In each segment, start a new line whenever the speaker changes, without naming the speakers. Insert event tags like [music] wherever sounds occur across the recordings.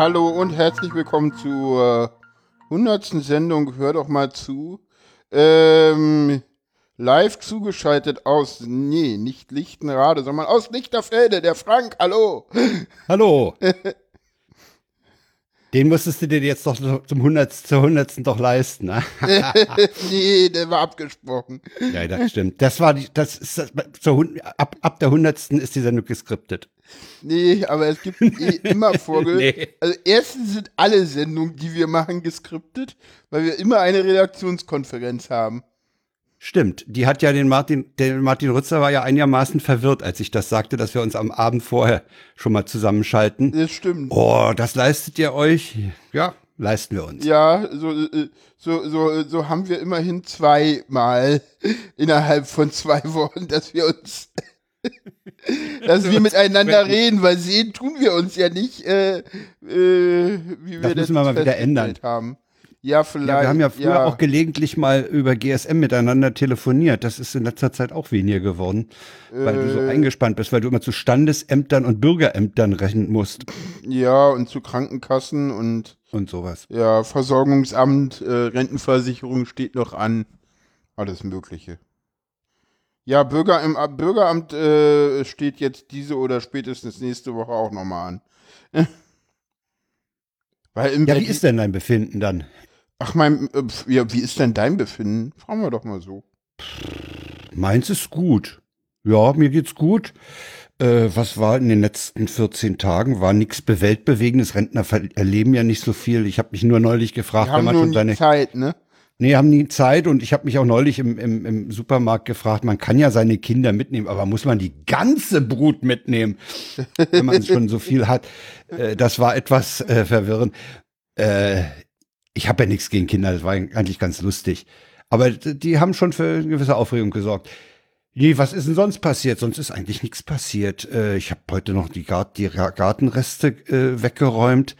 Hallo und herzlich willkommen zur hundertsten Sendung. Hör doch mal zu. Ähm, live zugeschaltet aus, nee, nicht Lichtenrade, sondern aus Lichterfelde, der Frank. Hallo.
Hallo. [laughs] Den musstest du dir jetzt doch zum hundertsten, zur hundertsten doch leisten, ne? [laughs]
nee, der war abgesprochen.
Ja, das stimmt. Das war die, das ist das, zur, ab, ab der hundertsten ist die Sendung geskriptet.
Nee, aber es gibt eh [laughs] immer Folge. nee. Also erstens sind alle Sendungen, die wir machen, geskriptet, weil wir immer eine Redaktionskonferenz haben.
Stimmt, die hat ja den Martin, der Martin Rützer war ja einigermaßen verwirrt, als ich das sagte, dass wir uns am Abend vorher schon mal zusammenschalten.
Das stimmt.
Oh, das leistet ihr euch? Ja, leisten wir uns.
Ja, so, äh, so, so, so haben wir immerhin zweimal innerhalb von zwei Wochen, dass wir uns, [laughs] dass wir miteinander reden, weil sehen tun wir uns ja nicht, äh, äh, wie wir
das, das müssen wir mal wieder ändern.
haben. Ja, vielleicht.
Ja, wir haben ja früher ja. auch gelegentlich mal über GSM miteinander telefoniert. Das ist in letzter Zeit auch weniger geworden, äh, weil du so äh. eingespannt bist, weil du immer zu Standesämtern und Bürgerämtern rechnen musst.
Ja, und zu Krankenkassen und
und sowas.
Ja, Versorgungsamt, äh, Rentenversicherung steht noch an. Alles Mögliche. Ja, Bürger im Bürgeramt äh, steht jetzt diese oder spätestens nächste Woche auch nochmal an. [laughs]
Weil ja, wie ist denn dein Befinden dann?
Ach, mein, äh, ja, wie ist denn dein Befinden? Fragen wir doch mal so.
Meins ist gut. Ja, mir geht's gut. Äh, was war in den letzten 14 Tagen? War nichts Weltbewegendes. Rentner erleben ja nicht so viel. Ich habe mich nur neulich gefragt,
wenn man schon seine Zeit, ne?
Nee, haben nie Zeit und ich habe mich auch neulich im, im, im Supermarkt gefragt, man kann ja seine Kinder mitnehmen, aber muss man die ganze Brut mitnehmen, wenn man [laughs] schon so viel hat? Äh, das war etwas äh, verwirrend. Äh, ich habe ja nichts gegen Kinder, das war eigentlich ganz lustig. Aber die haben schon für eine gewisse Aufregung gesorgt. Nee, was ist denn sonst passiert? Sonst ist eigentlich nichts passiert. Äh, ich habe heute noch die, Gart die Gartenreste äh, weggeräumt.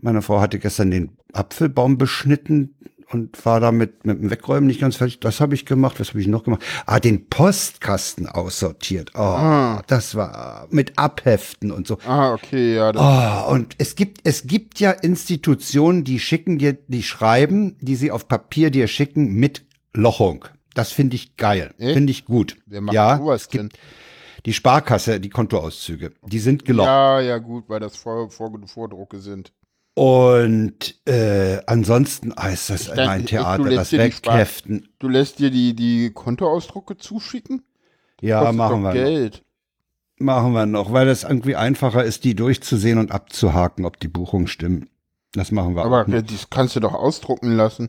Meine Frau hatte gestern den Apfelbaum beschnitten und war damit mit dem Wegräumen nicht ganz fertig. Das habe ich gemacht. Was habe ich noch gemacht? Ah, den Postkasten aussortiert. Oh, ah. das war mit Abheften und so.
Ah, okay, ja.
Oh, und es gibt, es gibt ja Institutionen, die schicken dir, die schreiben, die sie auf Papier dir schicken mit Lochung. Das finde ich geil. Finde ich gut.
Wer macht
ja,
sowas denn?
Die Sparkasse, die Kontoauszüge, die sind gelocht.
Ja, ja, gut, weil das Vor Vor Vordrucke sind.
Und äh, ansonsten ah, ist das denke, ein Theater, das Wegheften.
Du lässt dir die, die Kontoausdrucke zuschicken?
Ja, machen wir.
Geld.
Noch. Machen wir noch, weil es irgendwie einfacher ist, die durchzusehen und abzuhaken, ob die Buchungen stimmen. Das machen wir
Aber
auch. Aber
das kannst du doch ausdrucken lassen.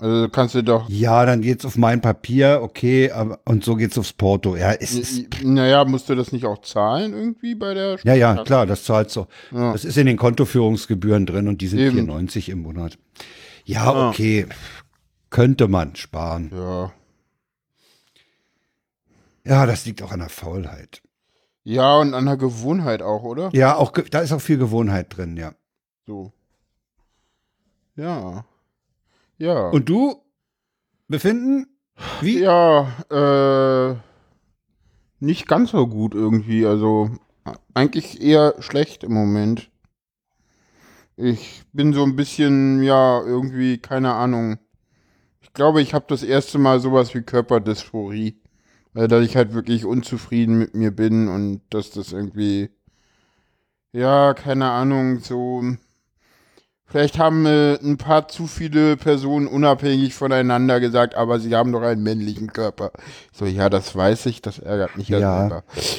Also kannst du doch.
Ja, dann geht's auf mein Papier, okay, aber, und so geht's aufs Porto. Ja, ist, ist
Naja, musst du das nicht auch zahlen irgendwie bei der
Ja, ja, klar, das zahlst du. Ja. Das ist in den Kontoführungsgebühren drin und die sind Eben. 94 im Monat. Ja, ja, okay. Könnte man sparen.
Ja.
Ja, das liegt auch an der Faulheit.
Ja, und an der Gewohnheit auch, oder?
Ja, auch da ist auch viel Gewohnheit drin, ja.
So. Ja. Ja.
Und du? Befinden? Wie?
Ja, äh, nicht ganz so gut irgendwie. Also eigentlich eher schlecht im Moment. Ich bin so ein bisschen, ja, irgendwie, keine Ahnung. Ich glaube, ich habe das erste Mal sowas wie Körperdysphorie. Weil dass ich halt wirklich unzufrieden mit mir bin und dass das irgendwie, ja, keine Ahnung, so Vielleicht haben äh, ein paar zu viele Personen unabhängig voneinander gesagt, aber sie haben doch einen männlichen Körper. So, ja, das weiß ich, das ärgert mich ja, ja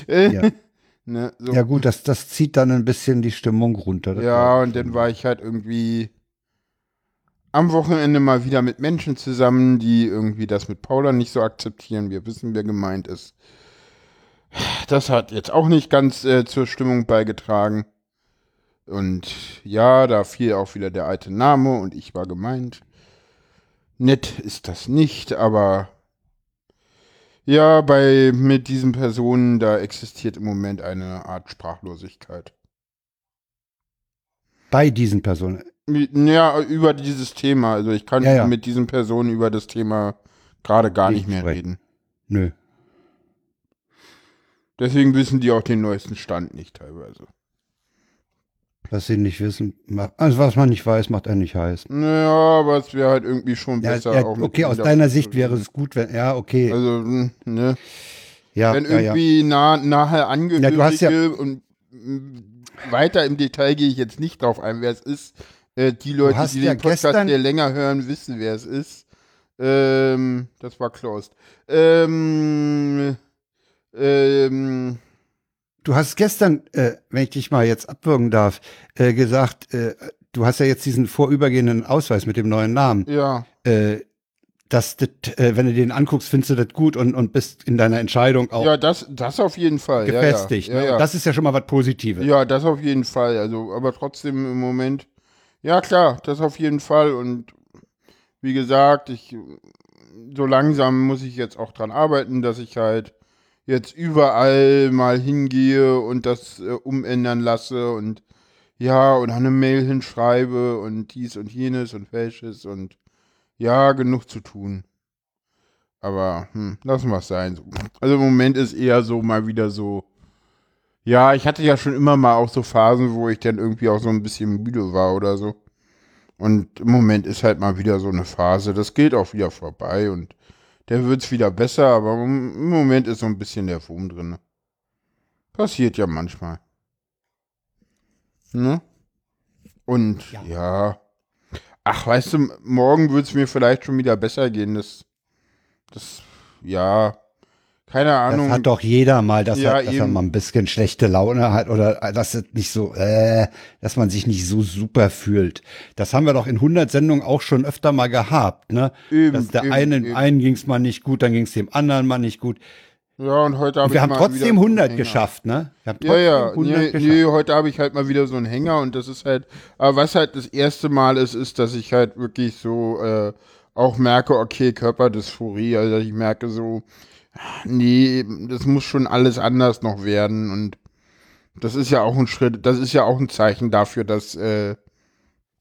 selber.
Ja. [laughs] ne, so. ja gut, das, das zieht dann ein bisschen die Stimmung runter.
Ja, und dann war ich halt irgendwie am Wochenende mal wieder mit Menschen zusammen, die irgendwie das mit Paula nicht so akzeptieren. Wir wissen, wer gemeint ist. Das hat jetzt auch nicht ganz äh, zur Stimmung beigetragen. Und ja, da fiel auch wieder der alte Name und ich war gemeint. Nett ist das nicht, aber ja, bei mit diesen Personen, da existiert im Moment eine Art Sprachlosigkeit.
Bei diesen Personen?
Ja, über dieses Thema. Also ich kann ja, ja. mit diesen Personen über das Thema gerade gar nicht, nicht mehr sprechen. reden.
Nö.
Deswegen wissen die auch den neuesten Stand nicht teilweise.
Was sie nicht wissen, macht, also was man nicht weiß, macht er nicht heiß.
Naja, aber es wäre halt irgendwie schon
Ja,
besser.
ja,
auch
okay, aus deiner Sicht wäre es gut, wenn, ja, okay.
Also, hm, ne?
ja,
Wenn
ja, ja.
irgendwie nah, nahe Angehörige
Ja, ja-
und mm, weiter im Detail gehe ich jetzt nicht drauf ein, wer es ist. Äh, die Leute, die
ja
den Podcast hier länger hören, wissen, wer es ist. Ähm, das war closed. Ähm, ähm,
Du hast gestern, äh, wenn ich dich mal jetzt abwürgen darf, äh, gesagt, äh, du hast ja jetzt diesen vorübergehenden Ausweis mit dem neuen Namen.
ja,
Äh, dass das, äh, wenn du den anguckst, findest du das gut und, und bist in deiner Entscheidung auch
ja, das, das auf jeden Fall.
gefestigt.
Ja, ja,
ne?
ja, ja.
Das ist ja schon mal was Positives.
Ja, das auf jeden Fall. Also, aber trotzdem im Moment. Ja, klar, das auf jeden Fall. Und wie gesagt, ich so langsam muss ich jetzt auch dran arbeiten, dass ich halt jetzt überall mal hingehe und das äh, umändern lasse und ja, und eine Mail hinschreibe und dies und jenes und welches und ja, genug zu tun. Aber hm, lassen wir es sein. Also im Moment ist eher so mal wieder so, ja, ich hatte ja schon immer mal auch so Phasen, wo ich dann irgendwie auch so ein bisschen müde war oder so. Und im Moment ist halt mal wieder so eine Phase. Das geht auch wieder vorbei und der wird's wieder besser, aber im Moment ist so ein bisschen der Wurm drin. Passiert ja manchmal. Ne? Und
Ja.
ja. Ach, weißt du, morgen wird's mir vielleicht schon wieder besser gehen. Das, das, ja, keine
Das
Ahnung.
hat doch jeder mal, dass,
Ja,
er, dass er mal ein bisschen schlechte Laune hat oder äh, dass es nicht so, äh, dass man sich nicht so super fühlt. Das haben wir doch in 100 Sendungen auch schon öfter mal gehabt, ne?
Eben,
dass der
eben,
einen,
eben.
einen ging's mal nicht gut, dann ging's dem anderen mal nicht gut.
Ja, und heute habe
Und wir
ich
haben trotzdem
wieder so einen
100
Hänger.
geschafft, ne? Wir
Ja, ja,
100
nee, nee, heute habe ich halt mal wieder so einen Hänger und das ist halt, aber was halt das erste Mal ist, ist, dass ich halt wirklich so äh, auch merke, okay, Körperdysphorie, also ich merke so, nee, das muss schon alles anders noch werden und das ist ja auch ein Schritt, das ist ja auch ein Zeichen dafür, dass äh,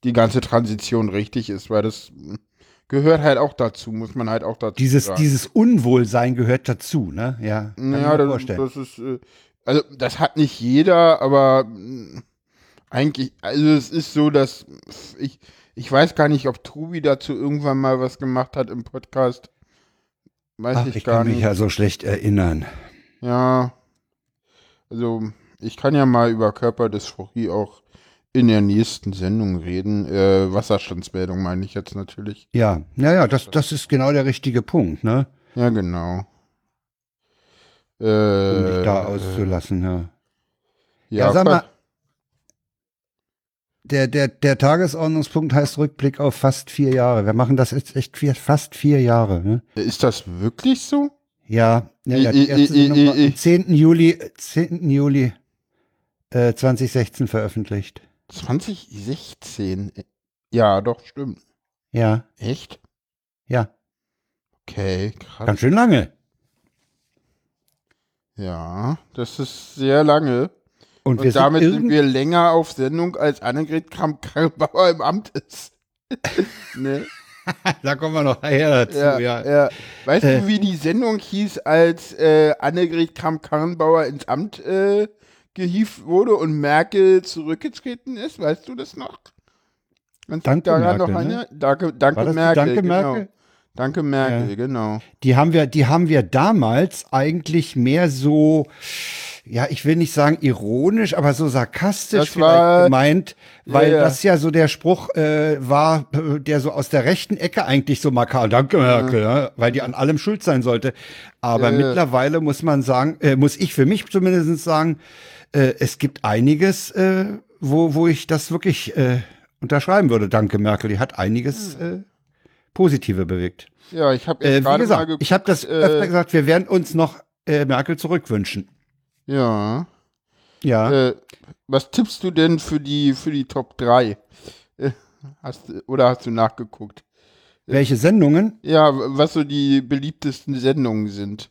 die ganze Transition richtig ist, weil das gehört halt auch dazu, muss man halt auch dazu
Dieses,
sagen.
dieses Unwohlsein gehört dazu, ne? Ja, kann ich
Ja,
mir
das,
vorstellen.
das ist, äh, also das hat nicht jeder, aber mh, eigentlich, also es ist so, dass ich, ich weiß gar nicht, ob Trubi dazu irgendwann mal was gemacht hat im Podcast. Weiß
Ach,
ich,
ich
gar
kann mich
nicht.
ja so schlecht erinnern.
Ja, also ich kann ja mal über Körperdysphorie auch in der nächsten Sendung reden. Äh, Wasserstandsmeldung meine ich jetzt natürlich.
Ja, ja, ja, das, das ist genau der richtige Punkt, ne?
Ja, genau.
Um
Äh,
dich da auszulassen, ja.
ja,
Ja, sag mal, der, der, der Tagesordnungspunkt heißt Rückblick auf fast vier Jahre. Wir machen das jetzt echt vier, fast vier Jahre. Ne?
Ist das wirklich so?
Ja, ja, ja, die erste
i- i-
am 10. Juli, 10. Juli äh, 2016 veröffentlicht.
2016. Ja, doch, stimmt.
Ja,
Echt?
ja,
Okay, krass.
ganz schön lange.
Ja, das ist sehr lange.
Und,
Und, damit
sind,
sind, wir länger auf Sendung, als Annegret Kramp-Karrenbauer im Amt ist. [laughs] ne?
da kommen wir noch daher dazu,
ja,
ja.
ja. Weißt
Äh.
du, wie die Sendung hieß, als äh, Annegret Kramp-Karrenbauer ins Amt äh, gehievt wurde und Merkel zurückgetreten ist? Weißt du das noch? Dich
Danke,
daran
Merkel,
noch
ne?
erinnern? Danke, danke Merkel.
Danke,
genau.
Merkel?
Danke Merkel,
Ja.
genau.
Die haben wir, die haben wir damals eigentlich mehr so, ja, ich will nicht sagen ironisch, aber so sarkastisch
Das
vielleicht
war-
gemeint, weil
Ja, ja.
das ja so der Spruch äh, war, äh, der so aus der rechten Ecke eigentlich so markant, danke Merkel, ja, weil die an allem schuld sein sollte. Aber mittlerweile muss man sagen, äh, muss ich für mich zumindest sagen, äh, es gibt einiges, äh, wo, wo ich das wirklich äh, unterschreiben würde. Danke Merkel, die hat einiges äh, Positive bewegt.
Ja, ich habe
Äh, wie gesagt, ich habe das
äh,
öfter gesagt, wir werden uns noch äh, Merkel zurückwünschen.
Ja.
Ja.
Äh, was tippst du denn für die für die Top 3? Äh, hast, oder hast du nachgeguckt?
Welche Sendungen?
Ja, was so die beliebtesten Sendungen sind.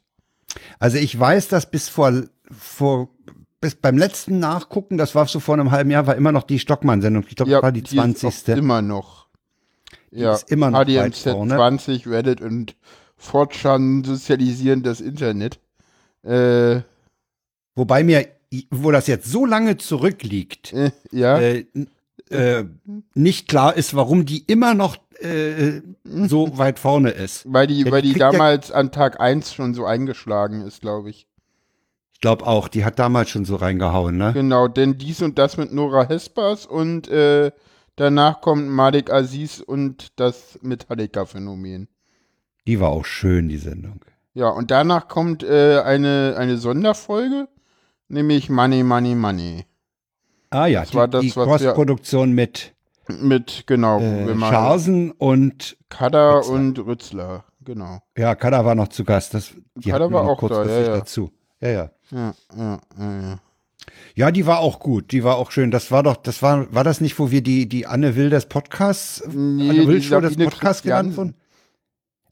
Also ich weiß, dass bis vor, vor bis beim letzten Nachgucken, das war so vor einem halben Jahr, war immer noch die Stockmann-Sendung. Ich glaube,
Ja,
das war die
ist auch
20.
immer noch. ja,
ist immer noch vorne.
20, Reddit und Fortran sozialisieren das Internet. Äh,
Wobei mir wo das jetzt so lange zurückliegt,
Äh, ja.
äh, äh, nicht klar ist, warum die immer noch äh, so [laughs] weit vorne ist.
weil die,
ja,
weil
die kriegt ja-
damals an Tag 1 schon so eingeschlagen ist, glaube ich.
Ich glaube auch, die hat damals schon so reingehauen, ne?
Genau, denn dies und das mit Nora Hespers und äh, danach kommt Malik Aziz und das Metallica-Phänomen.
Die war auch schön, die Sendung.
Ja, und danach kommt äh, eine, eine Sonderfolge, nämlich Money, Money, Money.
Ah ja,
Das war
die,
das,
die Crossproduktion mit
Mit, genau,
äh, Scharsen und
Kader
Rützler.
und Rützler, genau.
ja, Kada war noch zu Gast. Das, die wir
war auch da,
kurzfristig
ja, ja.
dazu. Ja, ja.
Ja, ja, ja, ja.
Die war auch gut. Die war auch schön. Das war doch, das war, war das nicht, wo wir die, die Anne Will des Podcasts,
Nee,
Anne Will
die
Show des Podcasts genannt wurden?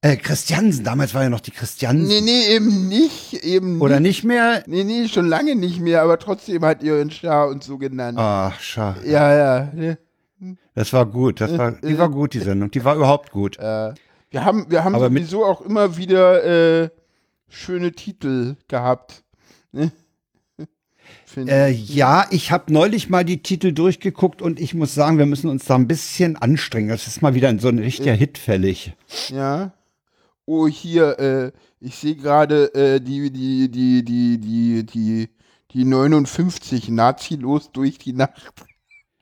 Äh, Christiansen, damals war ja noch die Christiansen.
Nee, nee, eben nicht, eben
Oder
nicht.
mehr?
Nee, nee, schon lange nicht mehr, aber trotzdem hat ihr ihn Schar und so genannt.
Ach, schade.
Ja, ja. ne?
Das war gut. Das war, die war gut, die Sendung. Die war überhaupt gut.
Äh, wir haben, wir haben
Aber
sowieso auch immer wieder äh, schöne Titel gehabt. Ne? [laughs]
Äh, ja, ich habe neulich mal die Titel durchgeguckt und ich muss sagen, wir müssen uns da ein bisschen anstrengen. Das ist mal wieder so ein richtiger Hit fällig.
Ja. Oh, hier, äh, ich sehe gerade äh, die, die, die, die, die, die, die 59 Nazi los durch die Nacht.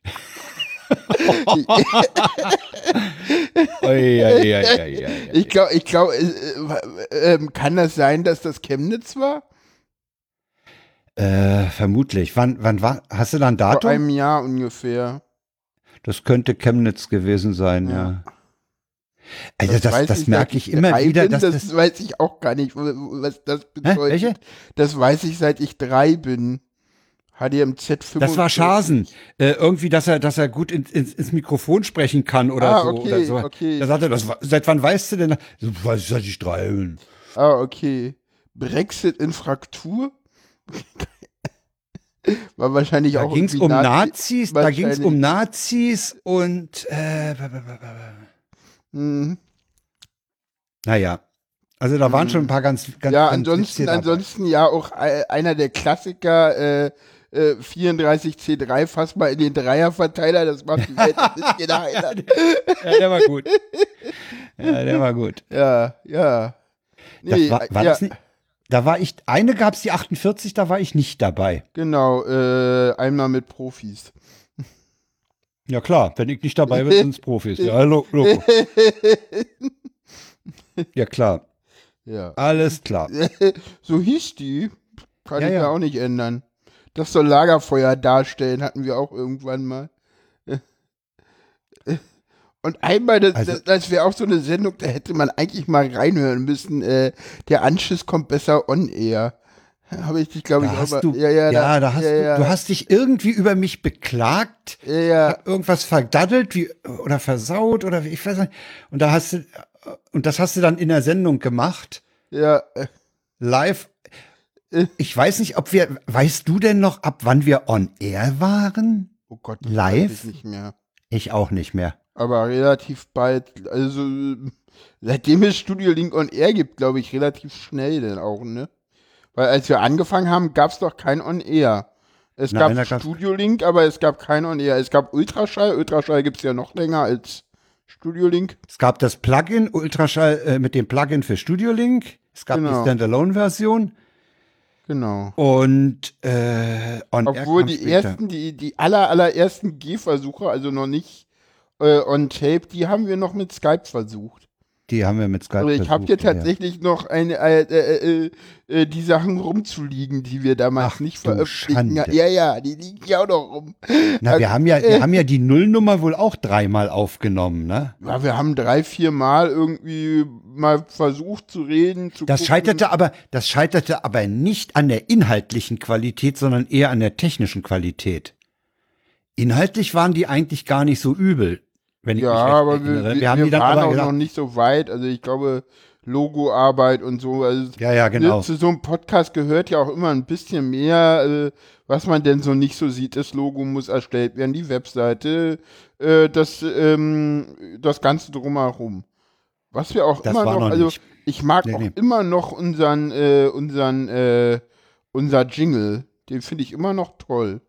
[laughs] Ich glaube, ich glaube, äh, äh, ähm, kann das sein, dass das Chemnitz war?
Äh, vermutlich. Wann, wann war? Hast du da ein
Vor
Datum?
einem Jahr ungefähr.
Das könnte Chemnitz gewesen sein, ja.
Ja.
Also das, das,
ich,
merke ich immer wieder,
bin,
dass
das,
das.
weiß ich auch gar nicht, was das
Hä?
bedeutet.
Welche?
Das weiß ich, seit ich drei bin. HDMZ 45.
Das war Schasen. Äh, irgendwie, dass er, dass er gut ins, ins, ins Mikrofon sprechen kann oder
Ah,
so.
okay,
oder so.
okay.
Da sagte er, das, seit wann weißt du denn? So, weiß ich, seit ich drei bin.
Ah, okay. Brexit in Fraktur? [laughs] War wahrscheinlich
Da
auch
ging es
irgendwie
um
Nazi-
Nazis, da ging es um. Nazis und äh,
Mhm.
naja. Also da waren schon ein paar ganz, ganz
Ja, ansonsten, ansonsten ja auch einer der Klassiker, äh, äh, 34C3, fass mal in den Dreierverteiler, das macht die Welt ein [laughs] bisschen heiler.
Ja, der war gut. Ja, der war gut.
Ja, ja. Nee,
war, war
ja,
das nicht? Da war ich, eine gab es die 48, da war ich nicht dabei.
Genau, äh, einmal mit Profis.
Ja klar, wenn ich nicht dabei bin, sind es Profis. Ja, lo Logo. [laughs] Ja klar,
Ja.
alles klar. [laughs]
so hieß die. Kann
Ja,
ich ja
ja.
auch nicht ändern. Das soll Lagerfeuer darstellen, hatten wir auch irgendwann mal. [laughs] Und einmal, das,
Also-
das, das wäre auch so eine Sendung, da hätte man eigentlich mal reinhören müssen. Äh, der Anschiss kommt besser on air. Habe ich dich, glaube ich,
hast
mal.
du,
ja, ja,
ja, da hast
ja,
du,
ja,
du hast dich irgendwie über mich beklagt,
ja, ja,
irgendwas verdaddelt wie, oder versaut oder wie, ich weiß nicht. Und da hast du, und das hast du dann in der Sendung gemacht,
ja, äh,
live.
Äh.
Ich weiß nicht, ob wir, weißt du denn noch, ab wann wir on air waren?
oh Gott,
Live?
weiß ich nicht mehr.
Ich auch nicht mehr.
Aber relativ bald, also seitdem es Studio Link on Air gibt, glaube ich, relativ schnell dann auch, ne? Weil als wir angefangen haben, gab es doch kein On Air. Es
Nein,
gab
gab's-
Studio Link, aber es gab kein On Air. Es gab Ultraschall. Ultraschall gibt es ja noch länger als Studio Link.
Es gab das Plugin Ultraschall äh, mit dem Plugin für Studio Link. Es gab
Genau.
die Standalone-Version
Genau.
und äh, on
Obwohl die
später.
ersten, die, die aller, allerersten Gehversuche, also noch nicht äh, on Tape, die haben wir noch mit Skype versucht.
Die haben wir mit Skype
Also ich habe hier
ja.
tatsächlich noch eine, äh, äh, äh, äh, die Sachen rumzuliegen, die wir damals
Ach,
nicht veröffentlichen. Ja, ja, die liegen ja auch noch rum.
Na, wir haben ja, wir haben ja die Nullnummer wohl auch dreimal aufgenommen, ne?
Ja, wir haben drei, vier Mal irgendwie mal versucht zu reden. Zu
Das
gucken.
scheiterte aber, das scheiterte aber nicht an der inhaltlichen Qualität, sondern eher an der technischen Qualität. Inhaltlich waren die eigentlich gar nicht so übel, wenn ich
Ja,
mich
aber
erinnere.
wir, wir,
wir haben die dann
waren
aber
auch
gesagt,
noch nicht so weit. Also ich glaube, Logoarbeit und so. Also
ja, ja, genau.
Zu so einem Podcast gehört ja auch immer ein bisschen mehr, äh, was man denn so nicht so sieht. Das Logo muss erstellt werden, die Webseite, äh, das, ähm, das Ganze drumherum. Was wir auch
Das
immer noch,
noch
also ich mag
Nee,
auch
nee.
immer noch unseren, äh, unseren, äh, unser Jingle. Den finde ich immer noch toll.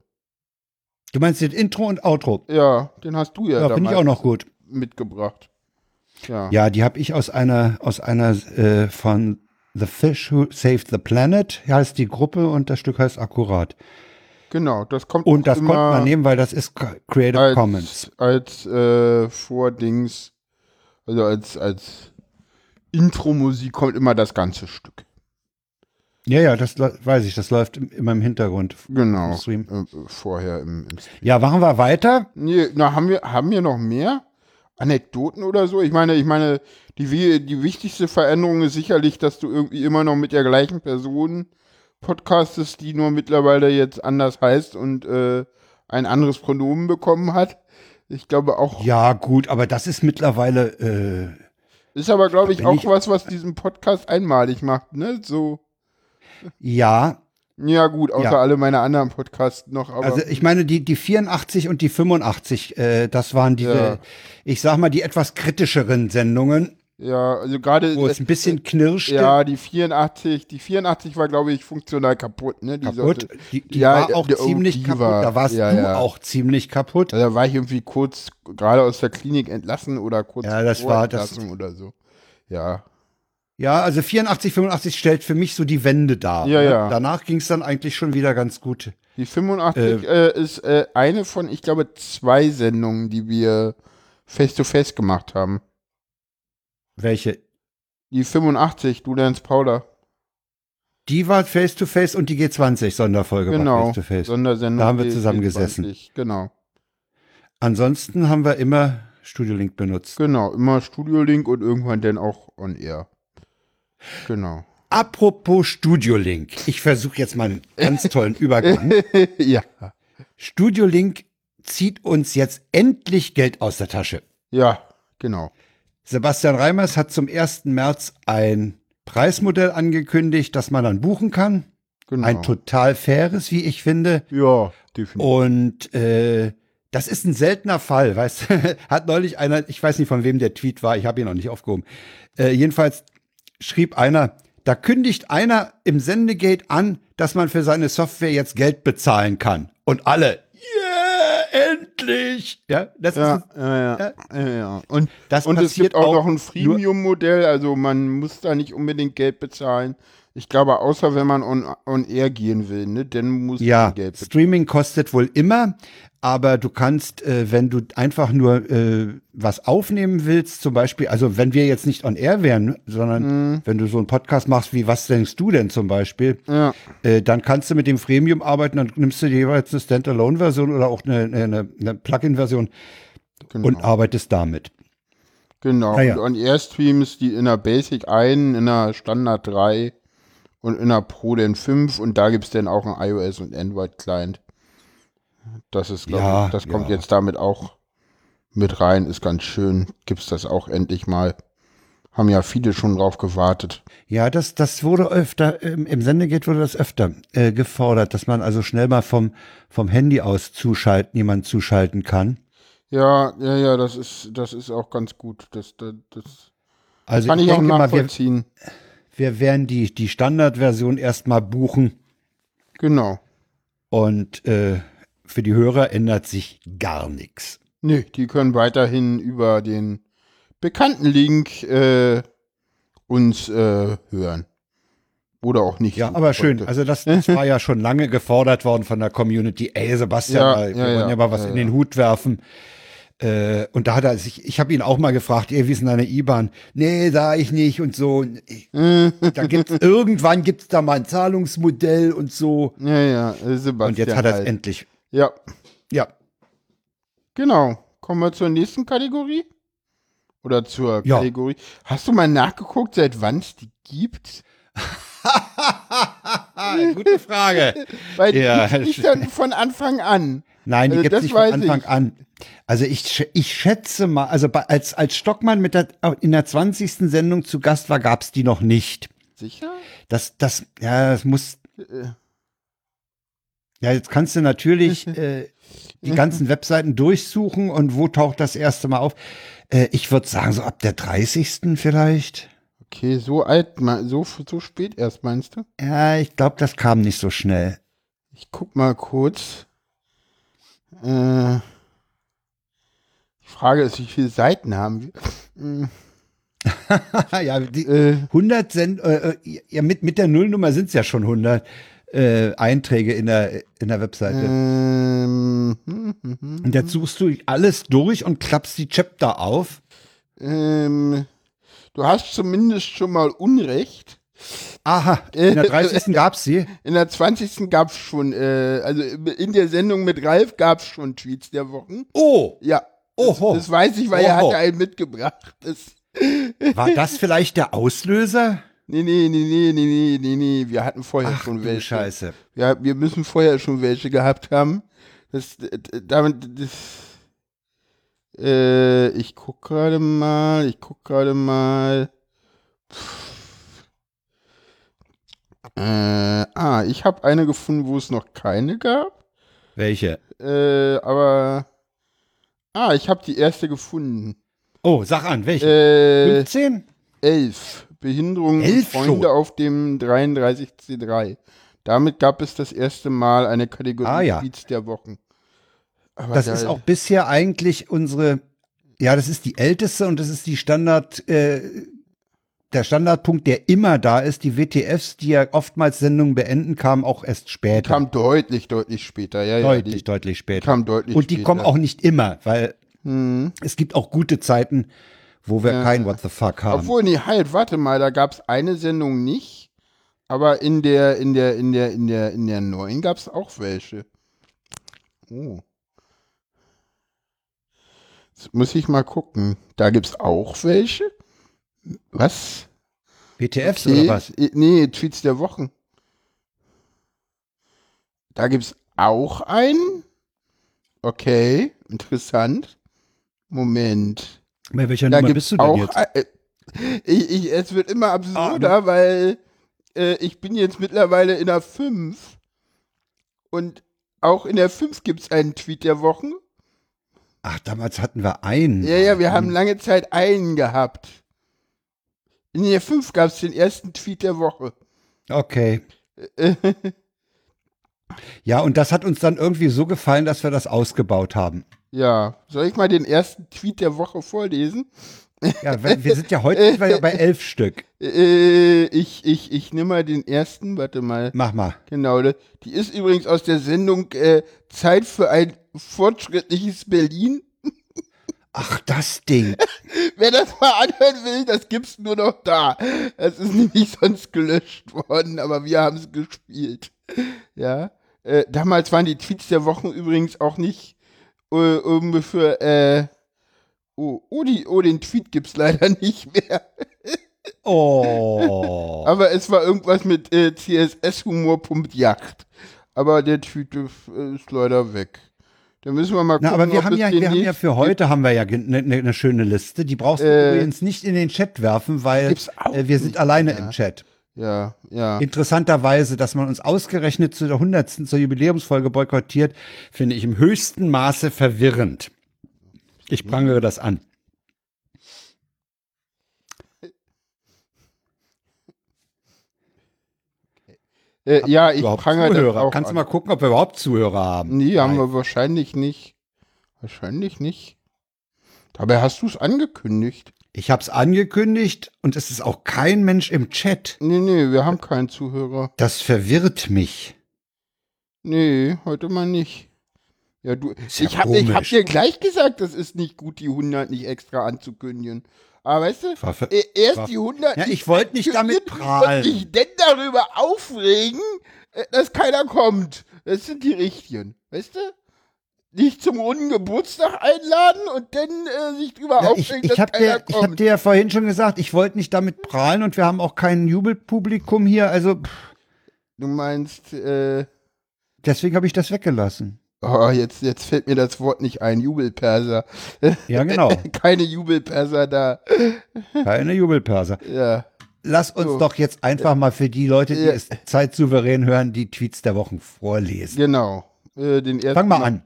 Du meinst das Intro und Outro?
Ja, den hast du ja,
Ja, finde ich auch noch gut.
mitgebracht. Ja.
Ja, die habe ich aus einer, aus einer äh, von The Fish Who Saved the Planet, heißt die Gruppe und das Stück heißt Akkurat.
Genau, das kommt
Und das konnte man nehmen, weil das ist Creative
als,
Commons.
als äh, Vordings, also als, als Intro-Musik kommt immer das ganze Stück.
Ja, ja, das weiß ich, das läuft im- immer im Hintergrund.
Genau.
Im.
Äh, vorher im, im Stream.
Ja, machen wir weiter.
Nee, na, haben wir, haben wir noch mehr Anekdoten oder so? Ich meine, ich meine, die, die wichtigste Veränderung ist sicherlich, dass du irgendwie immer noch mit der gleichen Person podcastest, die nur mittlerweile jetzt anders heißt und äh, ein anderes Pronomen bekommen hat. Ich glaube auch,
Ja, gut, aber das ist mittlerweile, äh,
ist aber, glaube ich, auch
ich-
was, was diesen Podcast einmalig macht, ne? So,
ja,
ja gut, außer
Ja.
alle meine anderen Podcasts noch, aber
also ich meine, die, die 84 und die 85, äh, das waren diese,
Ja.
ich sag mal, die etwas kritischeren Sendungen,
ja, also gerade
wo es ein bisschen knirschte.
ja, die 84, die 84 war, glaube ich, funktional kaputt, ne? Die
kaputt.
sollte-
Die, die
Ja,
war auch
die-
ziemlich
die
kaputt.
war-
da warst
ja,
du
ja.
auch ziemlich kaputt.
Also da war ich irgendwie kurz gerade aus der Klinik entlassen oder kurz
Ja, das war das-
oder so. Ja,
Ja, also 84, 85 stellt für mich so die Wende dar.
Ja,
ne?
ja.
Danach ging es dann eigentlich schon wieder ganz gut.
die 85 äh, ist äh, eine von, ich glaube, zwei Sendungen, die wir face to face gemacht haben.
Welche?
Die 85, du lernst Paula.
Die war Face to Face und die G20 Sonderfolge war
Genau.
Face.
Sondersendung.
Da haben wir zusammengesessen.
G20, Genau.
Ansonsten haben wir immer Studio Link benutzt.
Genau, immer Studio Link und irgendwann dann auch on air. Genau.
Apropos Studio Link. Ich versuche jetzt mal einen ganz [laughs] tollen Übergang.
ja.
Studio Link zieht uns jetzt endlich Geld aus der Tasche.
Ja, genau.
Sebastian Reimers hat zum 1. März ein Preismodell angekündigt, das man dann buchen kann.
genau.
Ein total faires, wie ich finde.
ja, definitiv.
Und äh, das ist ein seltener Fall, weißt du? [laughs] Hat neulich einer, ich weiß nicht von wem der Tweet war, ich habe ihn noch nicht aufgehoben. Äh, jedenfalls schrieb einer, da kündigt einer im Sendegate an, dass man für seine Software jetzt Geld bezahlen kann. Und alle, yeah, endlich! Ja, das
Ja,
ist
ja, ja, ja. Und,
Das
und es gibt auch,
auch
noch ein Freemium-Modell, also man muss da nicht unbedingt Geld bezahlen. Ich glaube, außer wenn man on, on air gehen will, ne, dann muss
Ja,
man Geld bezahlen.
Streaming kostet wohl immer, aber du kannst, äh, wenn du einfach nur äh, was aufnehmen willst, zum Beispiel, also wenn wir jetzt nicht on air wären, sondern
Mhm.
wenn du so einen Podcast machst wie Was denkst du denn zum Beispiel,
Ja,
äh, dann kannst du mit dem Freemium arbeiten, dann nimmst du jeweils eine Standalone-Version oder auch eine, eine, eine Plugin-Version
genau.
und arbeitest damit.
genau.
Ah.
Und on air streams die in der Basic 1, in der Standard 3 und in der Pro dann 5 und da gibt es dann auch ein iOS und Android-Client. Das ist, glaube
Ja,
ich, das kommt
ja.
jetzt damit auch mit rein, ist ganz schön. Gibt's das auch endlich mal. Haben ja viele schon drauf gewartet.
Ja, das, das wurde öfter, im, im Sendegate wurde das öfter äh, gefordert, dass man also schnell mal vom, vom Handy aus zuschalten, jemand zuschalten kann.
Ja, ja, ja, das ist, das ist auch ganz gut. Das, das, das
Also
kann
ich
ich, auch
denke mal, wir,
nachvollziehen.
wir werden die, die Standardversion erstmal buchen
Genau.
und äh, für die Hörer ändert sich gar nichts.
Nee, die können weiterhin über den bekannten Link äh, uns äh, hören. Oder auch nicht.
Ja, aber schön.
Heute.
Also das, das war [laughs] ja schon lange gefordert worden von der Community. Ey, Sebastian,
Ja,
mal, wir
ja,
wollen
ja.
ja mal was in den Hut werfen. Äh, und da hat er sich, ich habe ihn auch mal gefragt, ey, wie ist denn deine IBAN? Nee, da ich nicht und so. [laughs] da gibt's irgendwann gibt's da mal ein Zahlungsmodell und so.
Ja, ja, äh, Sebastian.
Und jetzt hat er es
halt.
endlich.
Ja,
Ja,
genau. Kommen wir zur nächsten Kategorie? Oder zur
Ja.
Kategorie. Hast du mal nachgeguckt, seit wann es die gibt? [laughs]
gute Frage. [laughs]
Weil
Ja,
die gibt's nicht dann von Anfang an.
Nein, die
Also
gibt's
das
nicht von Anfang
ich.
an. Also ich, ich schätze mal, also bei, als, als Stockmann mit der, in der 20. Sendung zu Gast war, gab's die noch nicht.
Sicher?
Das, das, ja, das muss. Ja, jetzt kannst du natürlich äh, die ganzen Webseiten durchsuchen und wo taucht das erste Mal auf? Äh, ich würde sagen, so ab der 30. vielleicht.
Okay, so alt, so, so spät erst, meinst du?
Ja, ich glaube, das kam nicht so schnell.
Ich guck mal kurz. Äh, die Frage ist, wie viele Seiten haben wir? Hm, [laughs]
ja, die
Äh,
100 sind, äh, äh, ja, mit, mit der Nullnummer sind es ja schon 100 äh, Einträge in der, in der Webseite.
ähm, hm, hm, hm.
Und jetzt suchst du alles durch und klappst die Chapter auf.
ähm, du hast zumindest schon mal Unrecht.
Aha, in der 30. [laughs] gab's sie.
In der 20. gab es schon, äh, also in der Sendung mit Ralf gab es schon Tweets der Wochen.
Oh,
Ja.
Oho.
Das weiß ich, weil er
Oho.
hatte einen mitgebracht. Das,
war das vielleicht der Auslöser?
Nee, nee, nee, nee, nee, nee, nee, nee. Wir hatten vorher
Ach
schon welche.
Scheiße.
Ja, wir müssen vorher schon welche gehabt haben. Das, damit, das, äh, ich guck gerade mal, ich guck gerade mal. Äh, ah, ich habe eine gefunden, wo es noch keine gab.
Welche?
Äh, aber, ah, ich habe die erste gefunden.
Oh, sag an, welche?
Äh,
15?
elf. Behinderungen und
Elf
Freunde
schon?
auf dem 33C3. Damit gab es das erste Mal eine Kategorie
Ah, ja.
Tweets der Wochen. Aber
Das
da-
ist auch bisher eigentlich unsere, ja, das ist die älteste und das ist die Standard, äh, der Standardpunkt, der immer da ist. Die WTFs, die ja oftmals Sendungen beenden, kamen auch erst später.
kam deutlich, deutlich später. Ja,
deutlich,
ja,
deutlich später.
kam deutlich
und die
später.
kommen auch nicht immer, weil
Hm.
es gibt auch gute Zeiten, wo wir
Ja.
kein What the fuck haben.
Obwohl, nee, halt, warte mal, da gab es eine Sendung nicht, aber in der, in der, in der, in der, in der neuen gab es auch welche. Oh. Jetzt muss ich mal gucken. Da gibt es auch welche? Was?
WTFs
Okay.
oder was?
Äh, Nee, Tweets der Wochen. Da gibt es auch einen. Okay, interessant. Moment.
Bei welcher
Da
Nummer bist du denn jetzt?
äh, ich, ich, es wird immer
Ah,
absurder, weil äh, ich bin jetzt mittlerweile in der 5. Und auch in der 5 gibt es einen Tweet der Wochen.
Ach, damals hatten wir einen.
Ja, ja, wir haben lange Zeit einen gehabt. In der 5 gab es den ersten Tweet der Woche.
Okay. [laughs] Ja, und das hat uns dann irgendwie so gefallen, dass wir das ausgebaut haben.
Ja, soll ich mal den ersten Tweet der Woche vorlesen?
Ja, wir sind ja heute bei, elf Stück. [laughs]
Äh, ich, ich, ich nehme mal den ersten, warte mal.
Mach mal.
Genau, ne? die ist übrigens aus der Sendung äh, Zeit für ein fortschrittliches Berlin. [laughs]
Ach, das Ding. [laughs]
Wer das mal anhören will, das gibt's nur noch da. Das ist nämlich sonst gelöscht worden, aber wir haben es gespielt. Ja. Äh, damals waren die Tweets der Wochen übrigens auch nicht äh, für, äh, oh, oh, die, oh, den Tweet gibt's leider [laughs] nicht mehr.
Oh.
Aber es war irgendwas mit äh, CSS-Humor.yacht. Aber der Tweet ist, leider weg. Da müssen wir mal gucken,
Na, aber wir haben ja, wir haben ja für heute haben wir ja eine ne, ne schöne Liste. Die brauchst du
Äh,
übrigens nicht in den Chat werfen, weil äh, wir sind alleine
ja.
im Chat.
Ja, ja.
Interessanterweise, dass man uns ausgerechnet zu der 100. zur Jubiläumsfolge boykottiert, finde ich im höchsten Maße verwirrend. Ich prangere das an.
Äh, ja, ich prangere das
Zuhörer.
auch
Kannst du mal gucken, ob wir überhaupt Zuhörer haben?
Nee, haben
Nein.
wir wahrscheinlich nicht. Wahrscheinlich nicht. Dabei hast du es angekündigt.
Ich habe es angekündigt und es ist auch kein Mensch im Chat.
Nee, nee, wir haben keinen Zuhörer.
Das verwirrt mich.
Nee, heute mal nicht. Ja, du,
Ist ja
ich habe ich hab dir gleich gesagt, das ist nicht gut, die 100 nicht extra anzukündigen. Aber weißt du,
War ver-
e- erst
war-
die 100
Ja, ich wollte nicht damit prahlen.
Und dich denn darüber aufregen, äh, dass keiner kommt. Das sind die Richtigen, weißt du? Nicht zum runden Geburtstag einladen und dann äh, sich drüber
Ja, ich
aufregen,
ich habe
keiner
dir, ich hab
kommt.
dir ja vorhin schon gesagt, ich wollte nicht damit prahlen und wir haben auch kein Jubelpublikum hier, also pff,
du meinst, äh,
deswegen habe ich das weggelassen.
oh, jetzt, jetzt fällt mir das Wort nicht ein, Jubelperser.
Ja, genau. [laughs]
Keine Jubelperser da.
Keine Jubelperser.
Ja.
Lass uns
So.
doch jetzt einfach mal für die Leute, die
Ja.
es zeitsouverän hören, die Tweets der Wochen vorlesen.
Genau. Äh, den ersten
Fang mal an.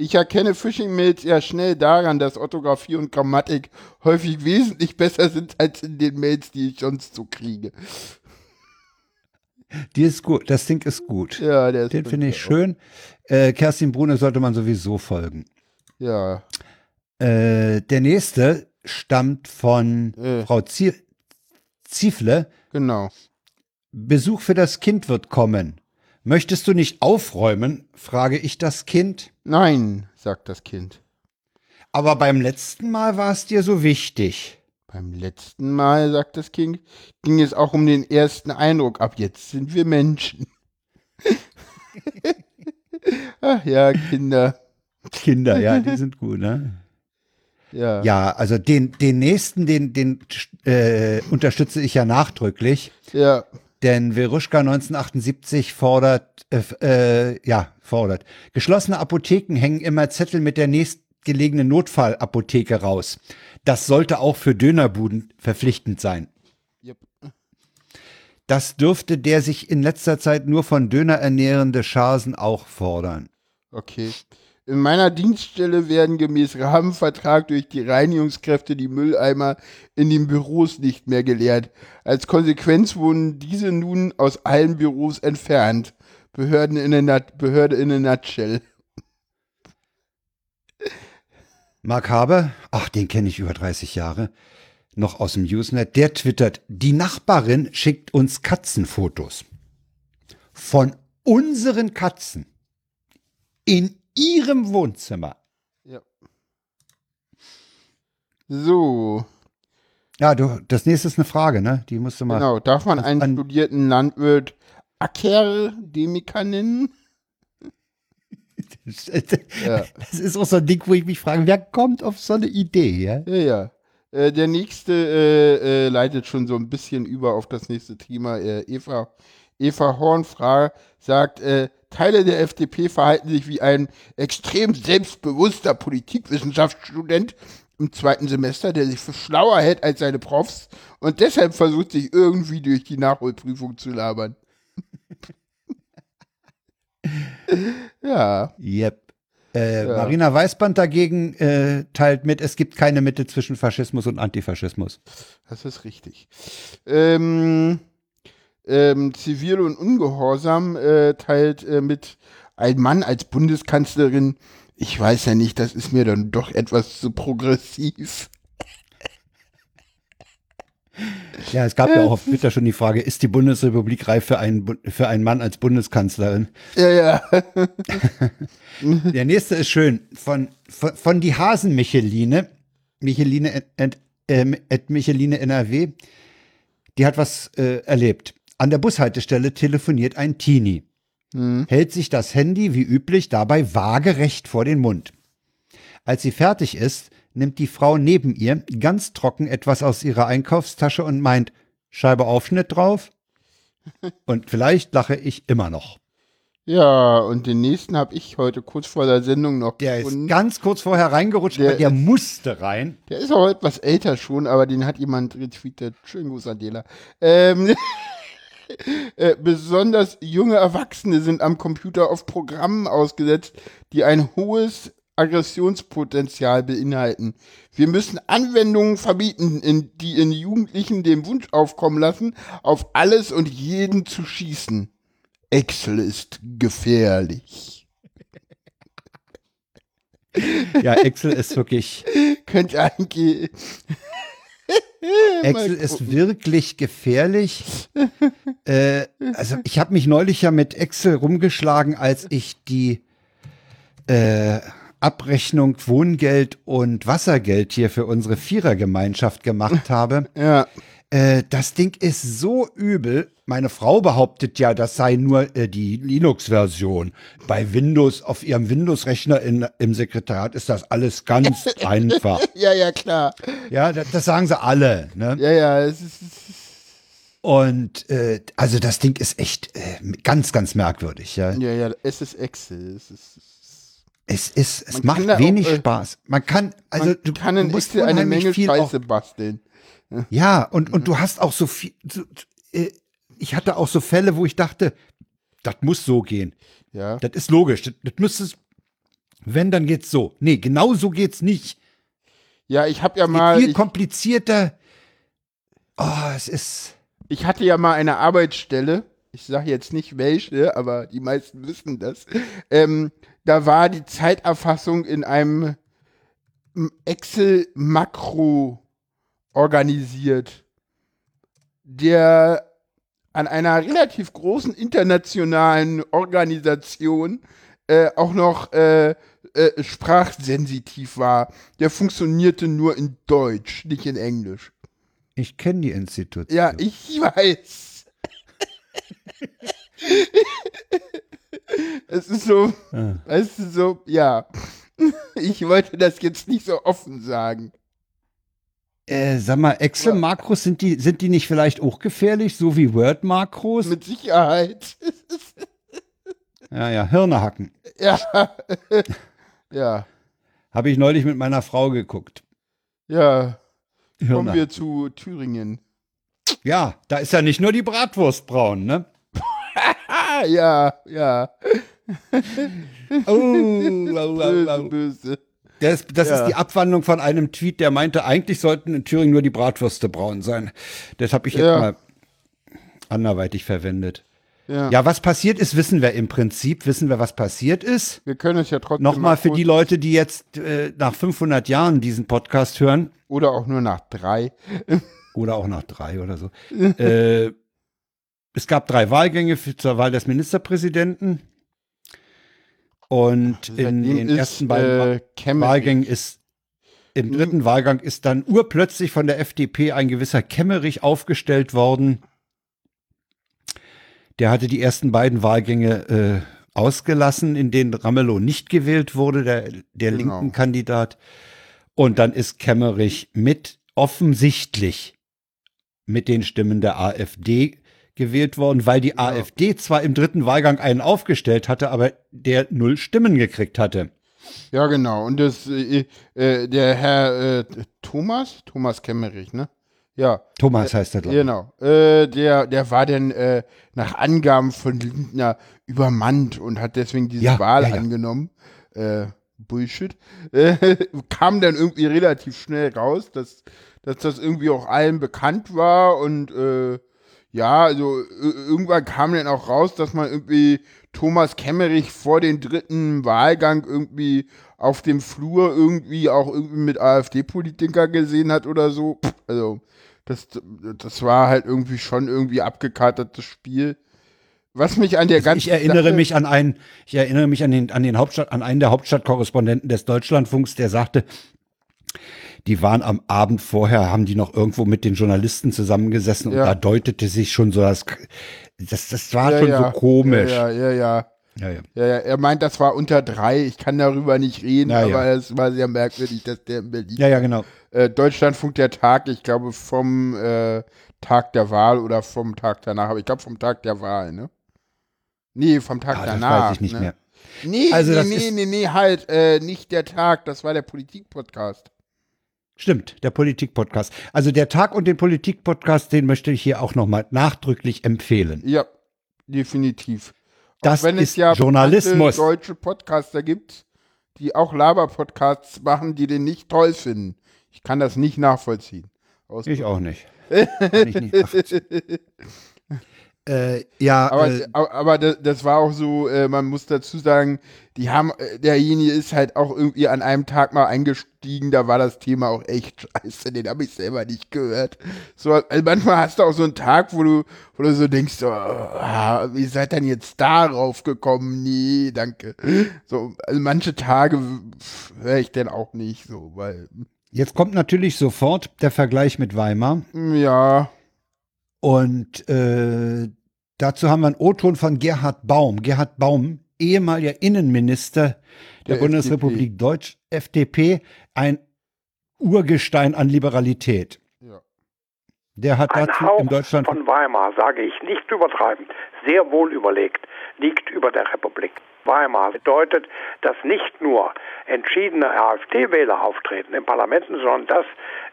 Ich erkenne Phishing-Mails eher schnell daran, dass Orthographie und Grammatik häufig wesentlich besser sind als in den Mails, die ich sonst so kriege.
Die ist gut, das Ding ist gut.
Ja, der ist
Den finde ich
auch.
schön. Äh, Kerstin Brune sollte man sowieso folgen.
Ja.
Äh, der nächste stammt von
Äh.
Frau Zie Ziefle.
Genau.
Besuch für das Kind wird kommen. Möchtest du nicht aufräumen? frage ich das Kind.
Nein, sagt das Kind.
Aber beim letzten Mal war es dir so wichtig.
Beim letzten Mal, sagt das Kind, ging es auch um den ersten Eindruck. Ab jetzt sind wir Menschen. [laughs] Ach ja, Kinder.
Kinder, ja, die sind gut, ne?
Ja.
Ja, also den, den nächsten, den, den äh, unterstütze ich ja nachdrücklich.
Ja.
Denn Veruschka 1978 fordert, äh, äh, ja, fordert. Geschlossene Apotheken hängen immer Zettel mit der nächstgelegenen Notfallapotheke raus. Das sollte auch für Dönerbuden verpflichtend sein.
Yep.
Das dürfte der sich in letzter Zeit nur von Döner ernährende Schasen auch fordern.
Okay. In meiner Dienststelle werden gemäß Rahmenvertrag durch die Reinigungskräfte die Mülleimer in den Büros nicht mehr geleert. Als Konsequenz wurden diese nun aus allen Büros entfernt. Behörden in a Behörde in a nutshell.
Mark Haber, ach, den kenne ich über 30 Jahre, noch aus dem Usenet, der twittert, die Nachbarin schickt uns Katzenfotos. Von unseren Katzen. In ihrem Wohnzimmer.
Ja. So,
Ja, du, das nächste ist eine Frage, ne? Die musst du mal.
genau. Darf man
Das
einen
an-
studierten Landwirt Akademiker nennen? [laughs] Ja.
Das ist auch so ein Ding, wo ich mich frage, wer kommt auf so eine Idee, ja?
Ja, ja. Äh, der nächste äh, äh, leitet schon so ein bisschen über auf das nächste Thema. Äh, Eva, Eva Hornfra sagt, äh, Teile der FDP verhalten sich wie ein extrem selbstbewusster Politikwissenschaftsstudent im zweiten Semester, der sich für schlauer hält als seine Profs und deshalb versucht, sich irgendwie durch die Nachholprüfung zu labern. [laughs] ja.
Yep. Äh,
Ja.
Marina Weißband dagegen äh, teilt mit, es gibt keine Mitte zwischen Faschismus und Antifaschismus.
Das ist richtig. Ähm, ähm, Zivil und Ungehorsam äh, teilt äh, mit ein Mann als Bundeskanzlerin. Ich weiß ja nicht, das ist mir dann doch etwas zu progressiv.
Ja, es gab ja auch auf [laughs] Twitter schon die Frage, ist die Bundesrepublik reif für einen, für einen Mann als Bundeskanzlerin?
Ja, ja. [laughs]
Der nächste ist schön. Von, von, von die Hasen Micheline, Micheline at, ähm, at Micheline NRW, die hat was äh, erlebt. An der Bushaltestelle telefoniert ein Teenie. Hält sich das Handy wie üblich dabei waagerecht vor den Mund. Als sie fertig ist, nimmt die Frau neben ihr ganz trocken etwas aus ihrer Einkaufstasche und meint, Scheibe Aufschnitt drauf? [laughs] Und vielleicht lache ich immer noch.
Ja, und den nächsten habe ich heute kurz vor der Sendung noch
Der ist
gefunden.
ganz kurz vorher reingerutscht,
Der
aber der
ist-
musste rein.
Der ist auch etwas älter schon, aber den hat jemand retweetet. Schönen Gruß an Dela. Ähm, [laughs] äh, besonders junge Erwachsene sind am Computer auf Programmen ausgesetzt, die ein hohes Aggressionspotenzial beinhalten. Wir müssen Anwendungen verbieten, in, die in Jugendlichen den Wunsch aufkommen lassen, auf alles und jeden zu schießen. Excel ist gefährlich.
Ja, Excel ist wirklich, [laughs]
Könnt ihr eigentlich. [laughs]
Excel ist wirklich gefährlich. äh, also ich habe mich neulich ja mit Excel rumgeschlagen, als ich die äh, Abrechnung Wohngeld und Wassergeld hier für unsere Vierergemeinschaft gemacht [laughs] habe.
Ja.
Äh, das Ding ist so übel. Meine Frau behauptet ja, das sei nur äh, die Linux-Version. Bei Windows, auf ihrem Windows-Rechner in- im Sekretariat ist das alles ganz [laughs] einfach. [laughs]
Ja, ja, klar.
Ja, das, das sagen sie alle. Ne?
Ja, ja, es ist,
Und äh, also das Ding ist echt äh, ganz, ganz merkwürdig. Ja.
ja, ja, es ist Excel. Es ist,
Es ist, es
Man
macht
da auch,
wenig
äh,
Spaß. Man kann, also
man
du,
kann
du musst
Excel eine Menge Scheiße basteln.
Ja, und, und du hast auch so viel. Äh, ich hatte auch so Fälle, wo ich dachte, das muss so gehen.
Ja.
Das ist logisch. Das, das müsste es. Wenn, dann geht's so. Nee, genau so geht's nicht.
Ja, ich habe ja mal,
viel komplizierter. Oh, es ist.
ich hatte ja mal eine Arbeitsstelle, ich sage jetzt nicht welche, aber die meisten wissen das, ähm, da war die Zeiterfassung in einem Excel-Makro organisiert, der an einer relativ großen internationalen Organisation äh, auch noch äh, äh, sprachsensitiv war. Der funktionierte nur in Deutsch, nicht in Englisch.
Ich kenne die Institution.
Ja, ich weiß. [laughs] es ist so, ah. weißt du, so, ja. [laughs] Ich wollte das jetzt nicht so offen sagen.
Äh, sag mal, Excel-Makros, sind die, sind die nicht vielleicht auch gefährlich, so wie Word-Makros?
Mit Sicherheit. [laughs]
ja, ja, Hirne hacken.
Ja. [laughs] ja.
Habe ich neulich mit meiner Frau geguckt.
Ja. Hirne Kommen wir zu Thüringen.
Ja, da ist ja nicht nur die Bratwurst braun, ne? [laughs]
ja, ja.
oh, oh, oh, böse, böse. Das, das ja. ist die Abwandlung von einem Tweet, der meinte, eigentlich sollten in Thüringen nur die Bratwürste braun sein. Das habe ich jetzt ja. mal anderweitig verwendet. Ja. ja. was passiert ist, wissen wir im Prinzip. Wissen wir, was passiert ist.
Wir können es ja trotzdem.
Nochmal für die Leute, die jetzt äh, nach 500 Jahren diesen Podcast hören.
Oder auch nur nach drei. [laughs]
oder auch nach drei oder so. äh, es gab drei Wahlgänge für, zur Wahl des Ministerpräsidenten. Und in den ersten beiden äh, Wahlgängen ist, im dritten Wahlgang ist dann urplötzlich von der FDP ein gewisser Kemmerich aufgestellt worden. Der hatte die ersten beiden Wahlgänge äh, ausgelassen, in denen Ramelow nicht gewählt wurde, der, der genau. linken Kandidat. Und dann ist Kemmerich mit offensichtlich mit den Stimmen der AfD gewählt worden, weil die ja. AfD zwar im dritten Wahlgang einen aufgestellt hatte, aber der null Stimmen gekriegt hatte.
Ja, genau. Und das, äh, äh, der Herr äh, Thomas, Thomas Kemmerich, ne? Ja.
Thomas heißt er,
glaube ich. Genau. Äh, der, der war dann äh, nach Angaben von Lindner übermannt und hat deswegen diese ja, Wahl ja, angenommen. Äh, Bullshit. [laughs] kam dann irgendwie relativ schnell raus, dass, dass das irgendwie auch allen bekannt war und ja, also irgendwann kam dann auch raus, dass man irgendwie Thomas Kemmerich vor dem dritten Wahlgang irgendwie auf dem Flur irgendwie auch irgendwie mit AfD-Politiker gesehen hat oder so. Also, das, das war halt irgendwie schon irgendwie abgekartetes Spiel. Was mich an der ganzen
Ich erinnere Sache mich an einen, ich erinnere mich an den, an den Hauptstadt, an einen der Hauptstadtkorrespondenten des Deutschlandfunks, der sagte, die waren am Abend vorher, haben die noch irgendwo mit den Journalisten zusammengesessen ja. und da deutete sich schon so das, das, das war ja, schon ja. so komisch.
Ja, ja, ja. Ja, ja. Er meint, das war unter drei. Ich kann darüber nicht reden, aber es war sehr merkwürdig, dass der in Berlin.
Ja, ja, genau.
Äh, Deutschlandfunk der Tag, ich glaube vom äh, Tag der Wahl oder vom Tag danach, aber ich glaube vom Tag der Wahl, ne? Nee, vom Tag ah, danach. Das weiß ich nicht ne? mehr. Nee, also nee, nee, nee, nee, halt, äh, nicht der Tag, das war der Politik-Podcast.
Stimmt, der Politik-Podcast. Also der Tag und den Politik-Podcast, den möchte ich hier auch nochmal nachdrücklich empfehlen.
Ja, definitiv.
Das auch wenn ist es ja Journalismus.
deutsche Podcaster gibt, die auch Laber-Podcasts machen, die den nicht toll finden. Ich kann das nicht nachvollziehen.
Ich auch nicht. [laughs] kann ich nicht nachvollziehen. [laughs]
Äh, ja, aber, äh, aber das, das, war auch so, äh, man muss dazu sagen, die haben, äh, derjenige ist halt auch irgendwie an einem Tag mal eingestiegen, da war das Thema auch echt scheiße, den habe ich selber nicht gehört. So, also manchmal hast du auch so einen Tag, wo du, wo du so denkst, oh, wie seid denn jetzt darauf gekommen? Nee, danke. So, also manche Tage höre ich denn auch nicht so, weil.
Jetzt kommt natürlich sofort der Vergleich mit Weimar.
Ja.
Und äh, Dazu haben wir einen O-Ton von Gerhard Baum. Gerhard Baum, ehemaliger Innenminister der, der Bundesrepublik FDP. Deutsch, FDP, ein Urgestein an Liberalität. Ja. Der hat
ein
dazu
Hauch
in Deutschland
von Weimar, sage ich, nicht übertreibend, sehr wohl überlegt, liegt über der Republik. Weimar bedeutet, dass nicht nur entschiedene AfD-Wähler auftreten in Parlamenten, sondern dass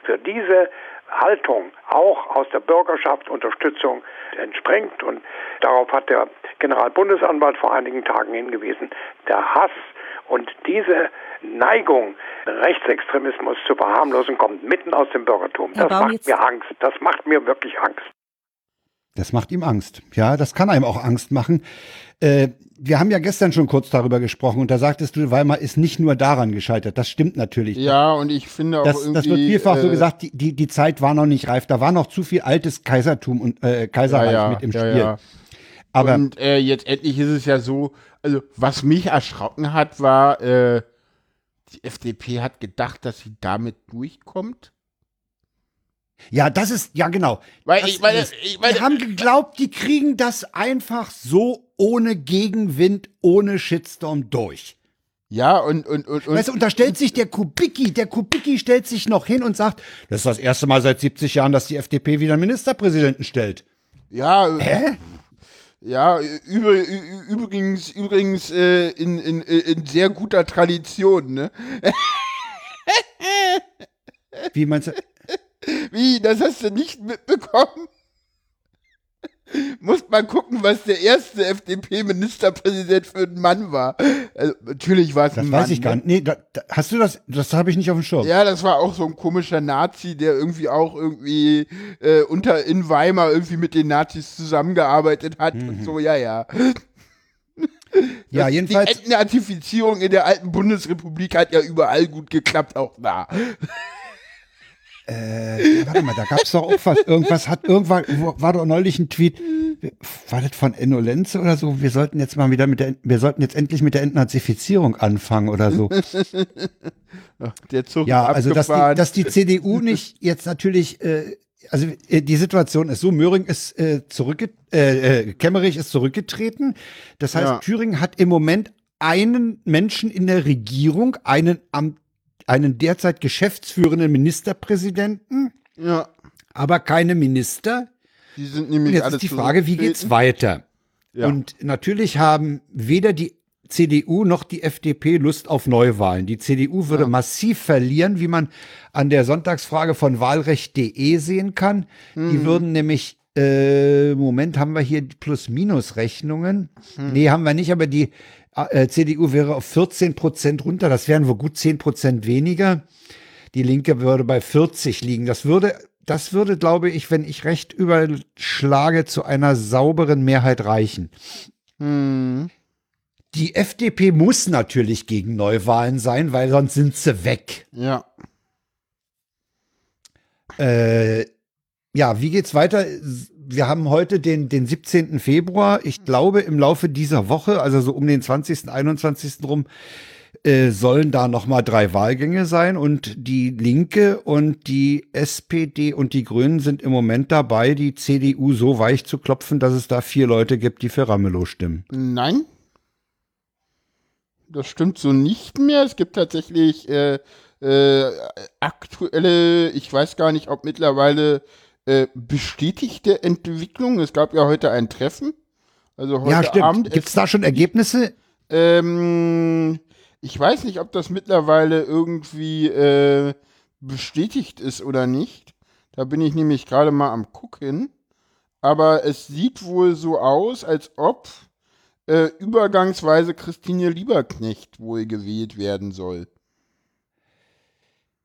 für diese Haltung auch aus der Bürgerschaft Unterstützung entspringt. Und darauf hat der Generalbundesanwalt vor einigen Tagen hingewiesen. Der Hass und diese Neigung, Rechtsextremismus zu verharmlosen, kommt mitten aus dem Bürgertum. Das macht mir Angst. Das macht mir wirklich Angst.
Das macht ihm Angst. Ja, das kann einem auch Angst machen. Äh, wir haben ja gestern schon kurz darüber gesprochen und da sagtest du, Weimar ist nicht nur daran gescheitert. Das stimmt natürlich.
Ja, und ich finde auch
Das,
irgendwie.
das wird vielfach so
äh,
gesagt, die, die, die Zeit war noch nicht reif. Da war noch zu viel altes Kaisertum und äh, Kaiserreich
ja, ja,
mit im
ja,
Spiel. Aber
und äh, jetzt endlich ist es ja so, also was mich erschrocken hat, war, äh, die FDP hat gedacht, dass sie damit durchkommt.
Ja, das ist, ja genau.
Weil
das
ich meine,
ist,
ich meine-
die haben geglaubt, die kriegen das einfach so ohne Gegenwind, ohne Shitstorm durch.
Ja, und, und, und, und
Weißt du, und da stellt sich der Kubicki, der Kubicki stellt sich noch hin und sagt, das ist das erste Mal seit 70 Jahren, dass die FDP wieder einen Ministerpräsidenten stellt.
ja,
Hä?
ja, über, übrigens, übrigens äh, in, in, in sehr guter Tradition, ne?
Wie meinst du?
Wie, das hast du nicht mitbekommen? Muss mal gucken, was der erste FDP-Ministerpräsident für ein Mann war. Also, natürlich war es
Das
ein Mann.
weiß ich gar
ne?
nicht. Nee, da, da, hast du das? Das habe ich nicht auf dem Schirm.
Ja, das war auch so ein komischer Nazi, der irgendwie auch irgendwie äh, unter in Weimar irgendwie mit den Nazis zusammengearbeitet hat und so, ja, ja.
ja,
Die
jedenfalls.
Entnazifizierung in der alten Bundesrepublik hat ja überall gut geklappt, auch da.
Äh, warte mal, da gab's doch auch was. Irgendwas hat, irgendwann war doch neulich ein Tweet. War das von Enno Lenze oder so? Wir sollten jetzt mal wieder mit der, wir sollten jetzt endlich mit der Entnazifizierung anfangen oder so.
Der Zug
Ja, also dass die, dass die CDU nicht jetzt natürlich, äh, also äh, die Situation ist so, Möhring ist äh, zurückge äh, äh, Kemmerich ist zurückgetreten. Das heißt,
Ja.
Thüringen hat im Moment einen Menschen in der Regierung, einen am einen derzeit geschäftsführenden Ministerpräsidenten,
ja,
aber keine Minister.
die sind
Und
nämlich
jetzt
alle
ist die Frage, wie geht's
zurückgetreten.
weiter?
Ja.
Und natürlich haben weder die CDU noch die FDP Lust auf Neuwahlen. Die CDU würde massiv verlieren, wie man an der Sonntagsfrage von wahlrecht.de sehen kann.
Mhm.
Die würden nämlich, äh, Moment, haben wir hier Plus-Minus-Rechnungen?
Mhm.
Nee, haben wir nicht, aber die äh, CDU wäre auf 14 Prozent runter. Das wären wohl gut 10 Prozent weniger. Die Linke würde bei 40 liegen. Das würde, das würde, glaube ich, wenn ich recht überschlage, zu einer sauberen Mehrheit reichen.
Hm.
Die FDP muss natürlich gegen Neuwahlen sein, weil sonst sind sie weg.
Ja.
Äh, ja, wie geht's weiter? Wir haben heute den, den 17. Februar. Ich glaube, im Laufe dieser Woche, also so um den 20., 21. rum, äh, sollen da nochmal drei Wahlgänge sein und die Linke und die SPD und die Grünen sind im Moment dabei, die CDU so weich zu klopfen, dass es da vier Leute gibt, die für Ramelow stimmen.
Nein. Das stimmt so nicht mehr. Es gibt tatsächlich äh, äh, aktuelle, ich weiß gar nicht, ob mittlerweile äh, bestätigte Entwicklungen. Es gab ja heute ein Treffen. Also heute
ja, stimmt.
Abend.
Gibt's da schon Ergebnisse?
Ähm, ich weiß nicht, ob das mittlerweile irgendwie äh, bestätigt ist oder nicht. Da bin ich nämlich gerade mal am gucken. Aber es sieht wohl so aus, als ob äh, übergangsweise Christine Lieberknecht wohl gewählt werden soll.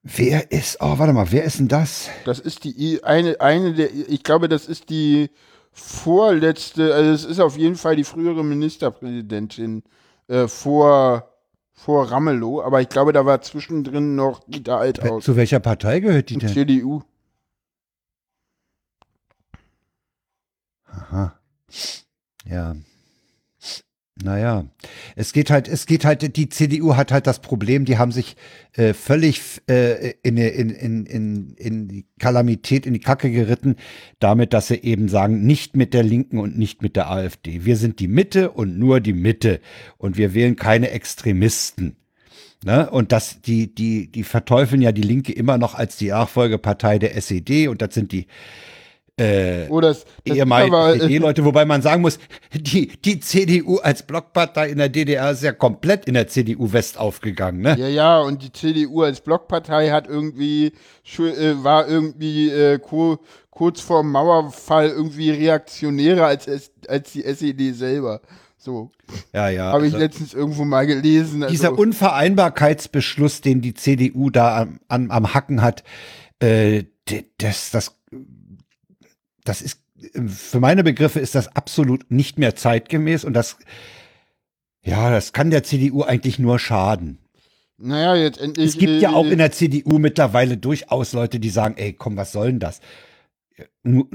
Wer ist, oh, warte mal, wer ist denn das?
Das ist die eine, eine der, ich glaube, das ist die vorletzte, also es ist auf jeden Fall die frühere Ministerpräsidentin äh, vor, vor Ramelow, aber ich glaube, da war zwischendrin noch Dieter Althaus.
Zu welcher Partei gehört die denn?
CDU.
Aha. Ja. Naja, es geht halt, es geht halt, die CDU hat halt das Problem, die haben sich äh, völlig äh, in, in, in, in, in die Kalamität, in die Kacke geritten, damit, dass sie eben sagen, nicht mit der Linken und nicht mit der AfD. Wir sind die Mitte und nur die Mitte und wir wählen keine Extremisten. Ne? Und das, die, die, die verteufeln ja die Linke immer noch als die Nachfolgepartei der SED und das sind die äh,
Oh, das, das aber, äh,
SPD-Leute, wobei man sagen muss, die, die CDU als Blockpartei in der DDR ist ja komplett in der CDU West aufgegangen, ne?
Ja, ja, und die CDU als Blockpartei hat irgendwie, äh, war irgendwie äh, ku- kurz vor dem Mauerfall irgendwie reaktionärer als, als die SED selber. So,
Ja, ja.
habe ich
also
letztens irgendwo mal gelesen. Also,
dieser Unvereinbarkeitsbeschluss, den die CDU da am, am, am Hacken hat, äh, das, das, das ist für meine Begriffe ist das absolut nicht mehr zeitgemäß und das, ja, das kann der CDU eigentlich nur schaden.
Naja, jetzt endlich.
Es gibt ja
äh,
auch in der CDU mittlerweile durchaus Leute, die sagen, ey, komm, was soll denn das? Mu-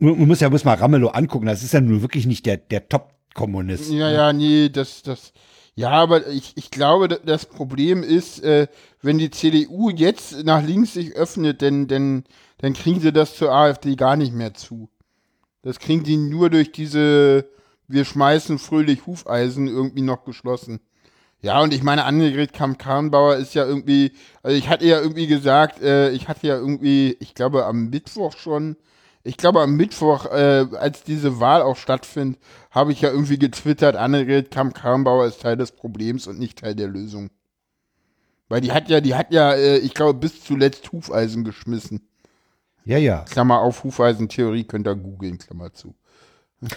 Man muss ja muss mal Ramelow angucken, das ist ja nun wirklich nicht der, der Top-Kommunist.
Ja, ja, nee, das, das. Ja, aber ich, ich glaube, da- das Problem ist, äh, wenn die CDU jetzt nach links sich öffnet, denn, denn, dann kriegen sie das zur AfD gar nicht mehr zu. Das kriegen sie nur durch diese, wir schmeißen fröhlich Hufeisen irgendwie noch geschlossen. Ja, und ich meine, Annegret Kamm-Karrenbauer ist ja irgendwie, also ich hatte ja irgendwie gesagt, äh, ich hatte ja irgendwie, ich glaube am Mittwoch schon, ich glaube am Mittwoch, äh, als diese Wahl auch stattfindet, habe ich ja irgendwie getwittert, Annegret Kamm-Karrenbauer ist Teil des Problems und nicht Teil der Lösung. Weil die hat ja, die hat ja, äh, ich glaube, bis zuletzt Hufeisen geschmissen.
Ja, ja,
Klammer auf, Hufeisentheorie könnt ihr googeln, Klammer zu. [laughs]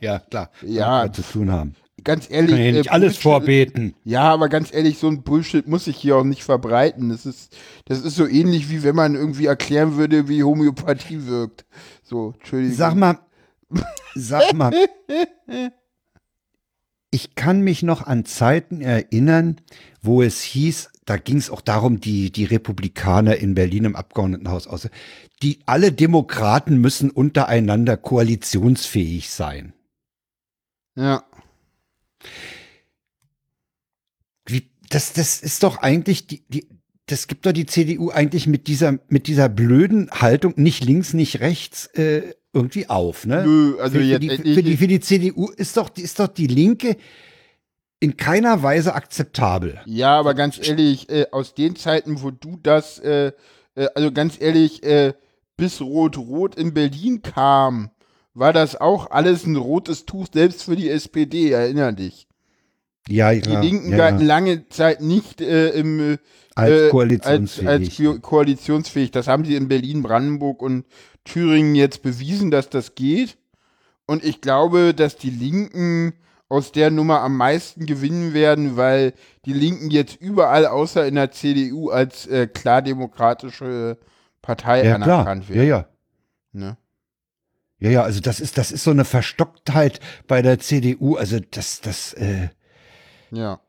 ja, klar.
Ja.
Zu tun haben.
Ganz ehrlich.
Kann ja nicht alles
Bullshit-
vorbeten.
Ja, aber ganz ehrlich, so ein Bullshit muss ich hier auch nicht verbreiten. Das ist, das ist so ähnlich, wie wenn man irgendwie erklären würde, wie Homöopathie wirkt. So, Entschuldigung.
Sag mal, sag mal, [laughs] ich kann mich noch an Zeiten erinnern, wo es hieß, da ging es auch darum, die, die Republikaner in Berlin im Abgeordnetenhaus aus, die alle Demokraten müssen untereinander koalitionsfähig sein.
Ja.
Wie, das, das ist doch eigentlich die, die, das gibt doch die CDU eigentlich mit dieser, mit dieser blöden Haltung, nicht links, nicht rechts, äh, irgendwie auf, ne?
Nö, also
für, für,
jetzt
die, für, die, für die CDU ist doch, ist doch die Linke in keiner Weise akzeptabel.
Ja, aber ganz ehrlich, äh, aus den Zeiten, wo du das, äh, äh, also ganz ehrlich, äh, bis Rot-Rot in Berlin kam, war das auch alles ein rotes Tuch, selbst für die SPD, erinner dich.
Ja, ja.
Die Linken
ja,
galten
ja.
lange Zeit nicht äh, im äh,
Als
äh,
koalitionsfähig.
Als, als ko- koalitionsfähig. Das haben sie in Berlin, Brandenburg und Thüringen jetzt bewiesen, dass das geht. Und ich glaube, dass die Linken aus der Nummer am meisten gewinnen werden, weil die Linken jetzt überall außer in der CDU als äh, klar demokratische Partei
ja, klar.
anerkannt
Ja,
werden.
ja.
Ne?
Ja, ja, also das ist, das ist so eine Verstocktheit bei der CDU. Also das, das, äh,
Ja.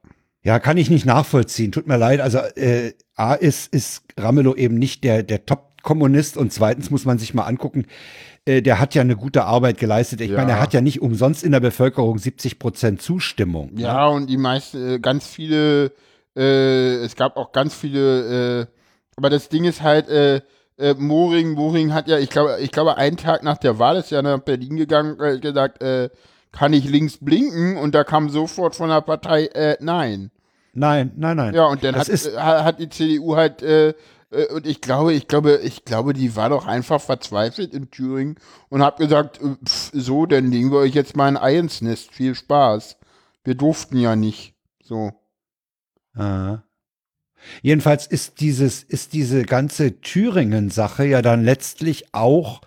Ja, kann ich nicht nachvollziehen. Tut mir leid. Also äh, A ist, ist Ramelow eben nicht der, der Top-Kommunist und zweitens muss man sich mal angucken, äh, der hat ja eine gute Arbeit geleistet. Ich
Ja.
meine, er hat ja nicht umsonst in der Bevölkerung 70 Prozent Zustimmung. ne?
Ja, und die meisten, äh, ganz viele, äh, es gab auch ganz viele, äh, aber das Ding ist halt, äh, äh, Moring, Moring hat ja, ich glaube, ich glaube, einen Tag nach der Wahl ist er nach Berlin gegangen, äh, gesagt, äh, kann ich links blinken? Und da kam sofort von der Partei, äh, nein.
Nein, nein, nein.
Ja, und dann hat, äh, hat die CDU halt, äh, äh, und ich glaube, ich glaube, ich glaube, die war doch einfach verzweifelt in Thüringen und hat gesagt, äh, pf, so, dann legen wir euch jetzt mal ein Ei ins Nest. Viel Spaß. Wir durften ja nicht. So.
Ah. Jedenfalls ist dieses, ist diese ganze Thüringen-Sache ja dann letztlich auch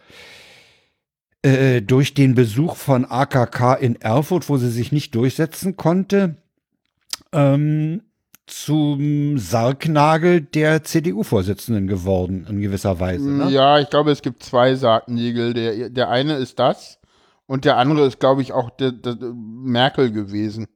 äh, durch den Besuch von AKK in Erfurt, wo sie sich nicht durchsetzen konnte, ähm, zum Sargnagel der CDU-Vorsitzenden geworden, in gewisser Weise. Ne?
Ja, ich glaube, es gibt zwei Sargnägel. Der, der eine ist das und der andere ist, glaube ich, auch der, der Merkel gewesen.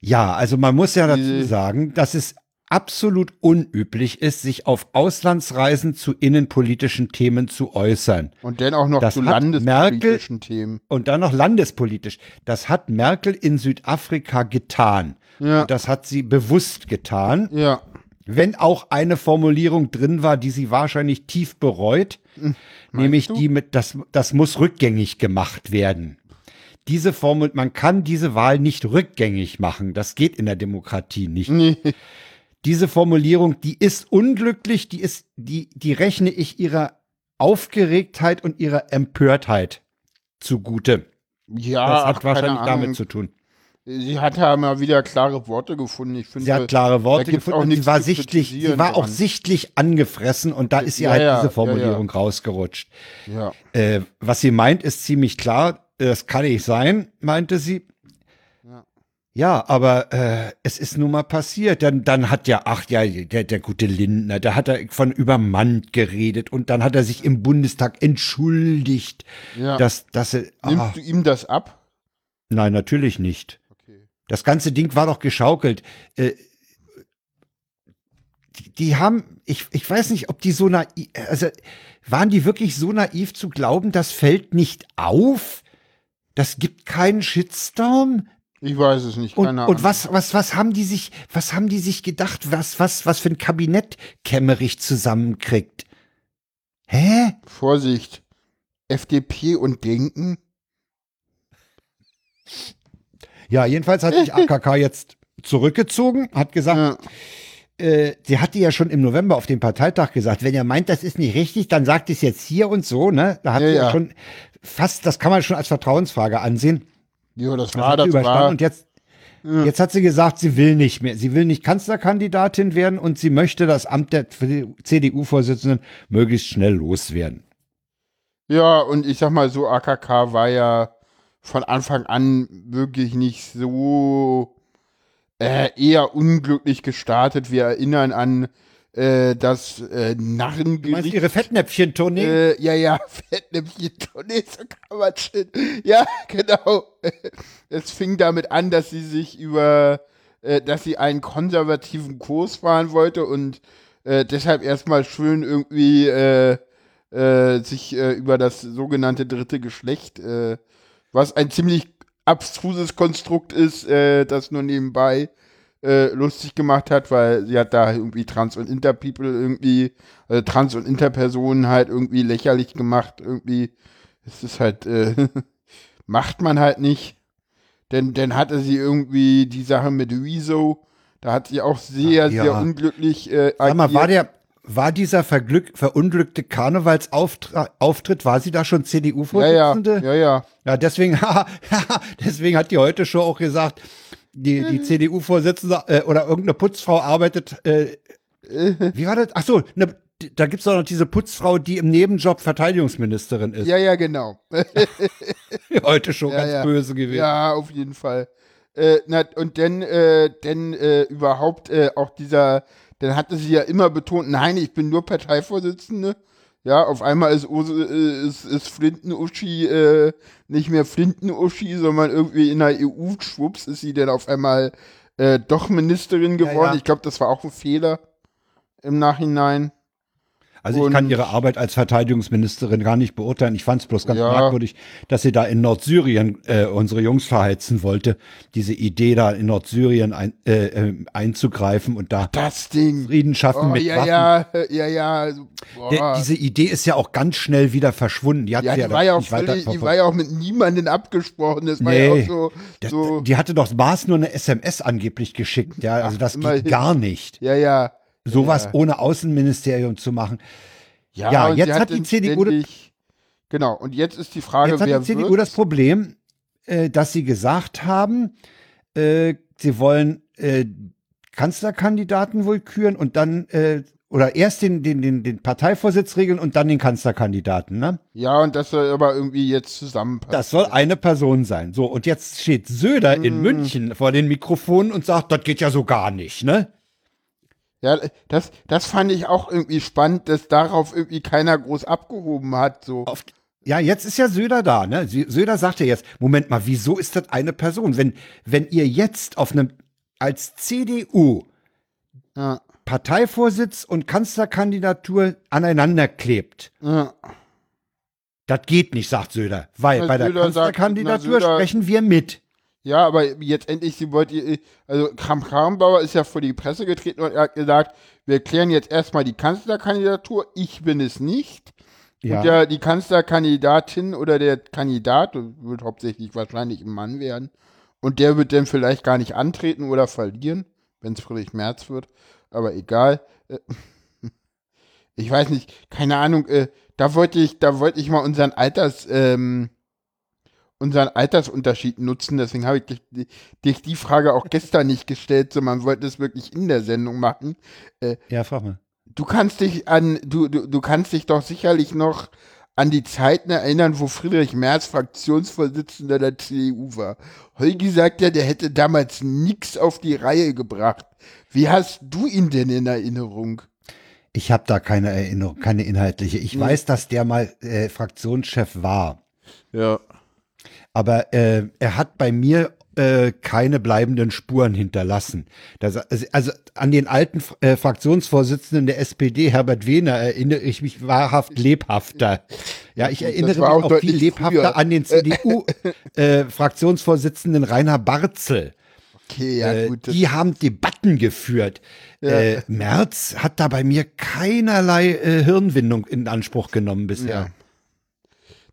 Ja, also man muss ja dazu sagen, dass es absolut unüblich ist, sich auf Auslandsreisen zu innenpolitischen Themen zu äußern.
Und dann auch noch
Das
zu landespolitischen Themen.
Und dann noch landespolitisch. Das hat Merkel in Südafrika getan.
Ja.
Das hat sie bewusst getan.
Ja.
Wenn auch eine Formulierung drin war, die sie wahrscheinlich tief bereut, nämlich
du?
die mit, das, das muss rückgängig gemacht werden. Diese Formel, man kann diese Wahl nicht rückgängig machen. Das geht in der Demokratie nicht.
Nee.
Diese Formulierung, die ist unglücklich, die ist, die, die rechne ich ihrer Aufgeregtheit und ihrer Empörtheit zugute.
Ja,
Das hat
ach,
wahrscheinlich damit zu tun.
Sie hat ja mal wieder klare Worte gefunden. Ich finde,
Sie hat klare Worte gefunden
auch
und sie war sichtlich, sie war auch
dran.
sichtlich angefressen und da ist ihr
Ja,
halt
ja,
diese
ja,
Formulierung rausgerutscht.
Ja.
Äh, was sie meint, ist ziemlich klar. Das kann nicht sein, meinte sie.
Ja.
Aber äh, es ist nun mal passiert. Dann, dann hat ja, ach ja, der, der gute Lindner, da hat er von übermannt geredet und dann hat er sich im Bundestag entschuldigt,
Ja.
dass, dass er. Ah,
Nimmst du ihm das ab?
nein, natürlich nicht.
Okay.
Das ganze Ding war doch geschaukelt. Äh, die, die haben, ich, ich weiß nicht, ob die so naiv, also waren die wirklich so naiv zu glauben, das fällt nicht auf? Das gibt keinen Shitstorm?
Ich weiß es nicht,
Und,
keine Ahnung.
und was, was, was haben die sich, was haben die sich gedacht, was, was, was für ein Kabinett Kemmerich zusammenkriegt? Hä?
Vorsicht. FDP und Denken?
Ja, jedenfalls hat sich AKK [laughs] jetzt zurückgezogen, hat gesagt,
Ja.
äh, sie hatte ja schon im November auf dem Parteitag gesagt, wenn ihr meint, das ist nicht richtig, dann sagt es jetzt hier und so, ne? Da hat
ja
ja. schon fast, das kann man schon als Vertrauensfrage ansehen.
Ja, das
Das
war, das war.
und jetzt, jetzt hat sie gesagt, sie will nicht mehr. Sie will nicht Kanzlerkandidatin werden und sie möchte das Amt der CDU-Vorsitzenden möglichst schnell loswerden.
Ja, und ich sag mal so, AKK war ja von Anfang an wirklich nicht so äh, eher unglücklich gestartet. Wir erinnern an äh, das äh,
Du meinst
Narrengericht.
ihre Fettnäpfchen-Tournee?
Äh, ja, ja, [laughs] Fettnäpfchen-Tournee, so kann man schön. Ja, [laughs] genau. Es fing damit an, dass sie sich über, äh, dass sie einen konservativen Kurs fahren wollte und äh, deshalb erstmal schön irgendwie äh, äh, sich äh, über das sogenannte dritte Geschlecht, äh, was ein ziemlich abstruses Konstrukt ist, äh, das nur nebenbei äh, lustig gemacht hat, weil sie hat da irgendwie Trans- und Interpeople irgendwie, äh, Trans- und Interpersonen halt irgendwie lächerlich gemacht, irgendwie. Es ist halt, äh, [laughs] macht man halt nicht. Denn dann hatte sie irgendwie die Sache mit Rezo, da hat sie auch sehr,
Ach, ja.
sehr unglücklich äh,
Sag mal, war
agiert.
der, war dieser verglück, verunglückte Karnevalsauftritt, war sie da schon
ja, ja,
CDU-Vorsitzende?
ja, ja.
Ja, deswegen, [laughs] deswegen hat die heute Show auch gesagt, die, die CDU-Vorsitzende äh, oder irgendeine Putzfrau arbeitet, äh, wie war das? Ach so, ne, da gibt's doch noch diese Putzfrau, die im Nebenjob Verteidigungsministerin ist.
Ja, ja, genau. [laughs]
Heute schon
Ja,
ganz
ja.
böse gewesen.
Ja, auf jeden Fall. Äh, na, und dann, äh, dann äh, überhaupt äh, auch dieser, dann hatte sie ja immer betont, nein, ich bin nur Parteivorsitzende. Ja, auf einmal ist, äh, ist, ist Flinten-Uschi äh, nicht mehr Flinten-Uschi, sondern irgendwie in der EU, schwupps, ist sie dann auf einmal äh, doch Ministerin
Ja,
geworden.
ja.
Ich glaube, das war auch ein Fehler im Nachhinein.
Also ich kann
Und-
ihre Arbeit als Verteidigungsministerin gar nicht beurteilen. Ich fand es bloß ganz
Ja.
merkwürdig, dass sie da in Nordsyrien äh, unsere Jungs verheizen wollte. Diese Idee da in Nordsyrien ein, äh, äh, einzugreifen und da
Das Ding.
Frieden schaffen
Oh,
mit
ja,
Waffen.
ja, ja, ja.
Der, diese Idee ist ja auch ganz schnell wieder verschwunden. Die, hat
Ja, die war ja auch völlig, die war ja auch mit niemandem abgesprochen. Das war
Nee.
ja auch so, so
Die hatte doch Maß nur eine SMS angeblich geschickt. Ja, also das
immerhin.
geht gar nicht.
ja, ja.
Sowas
ja.
ohne Außenministerium zu machen.
Ja,
Ja, jetzt
sie
hat die CDU
Genau, und jetzt ist die Frage,
Jetzt hat
wer
die CDU
wird?
das Problem, äh, dass sie gesagt haben, äh, sie wollen äh, Kanzlerkandidaten wohl küren und dann äh, oder erst den, den, den, den Parteivorsitz regeln und dann den Kanzlerkandidaten, ne?
Ja, und das soll aber irgendwie jetzt zusammenpassen.
Das soll eine Person sein. So, und jetzt steht Söder
Mhm.
in München vor den Mikrofonen und sagt, das geht ja so gar nicht, ne?
Ja, das, das fand ich auch irgendwie spannend, dass darauf irgendwie keiner groß abgehoben hat. So.
Auf, ja, jetzt ist ja Söder da, ne? Sö- Söder sagt ja jetzt, Moment mal, wieso ist das eine Person? Wenn, wenn ihr jetzt auf einem, als CDU
Ja,
Parteivorsitz und Kanzlerkandidatur aneinander klebt,
ja.
das geht nicht, sagt Söder. Weil
Na,
bei der
Söder sagt-
Kanzlerkandidatur
na, Söder-
sprechen wir mit.
Ja, aber jetzt endlich, sie wollte, also Kram Krambauer ist ja vor die Presse getreten und er hat gesagt, wir klären jetzt erstmal die Kanzlerkandidatur, ich bin es nicht.
Ja.
Und der, die Kanzlerkandidatin oder der Kandidat, wird hauptsächlich wahrscheinlich ein Mann werden, und der wird dann vielleicht gar nicht antreten oder verlieren, wenn es Friedrich Merz wird, aber egal. Äh, [laughs] Ich weiß nicht, keine Ahnung, äh, da wollte ich, da wollte ich mal unseren Alters, ähm, unseren Altersunterschied nutzen, deswegen habe ich dich, dich die Frage auch gestern nicht gestellt, sondern man wollte es wirklich in der Sendung machen.
Ja, frag mal.
Du kannst dich an, du, du, du kannst dich doch sicherlich noch an die Zeiten erinnern, wo Friedrich Merz Fraktionsvorsitzender der CDU war. Holgi sagt ja, der hätte damals nichts auf die Reihe gebracht. Wie hast du ihn denn in Erinnerung?
Ich habe da keine Erinnerung, keine inhaltliche. Ich weiß, dass der mal äh, Fraktionschef war.
Ja.
Aber äh, er hat bei mir äh, keine bleibenden Spuren hinterlassen. Das, also, an den alten äh, Fraktionsvorsitzenden der SPD, Herbert Wehner, erinnere ich mich wahrhaft lebhafter. Ja, ich erinnere mich
auch
auch, viel lebhafter
früher.
an den CDU-Fraktionsvorsitzenden [laughs] Rainer Barzel.
Okay, ja,
Äh,
gut.
Die haben Debatten geführt. Äh, Merz hat da bei mir keinerlei äh, Hirnwindung in Anspruch genommen bisher.
Ja.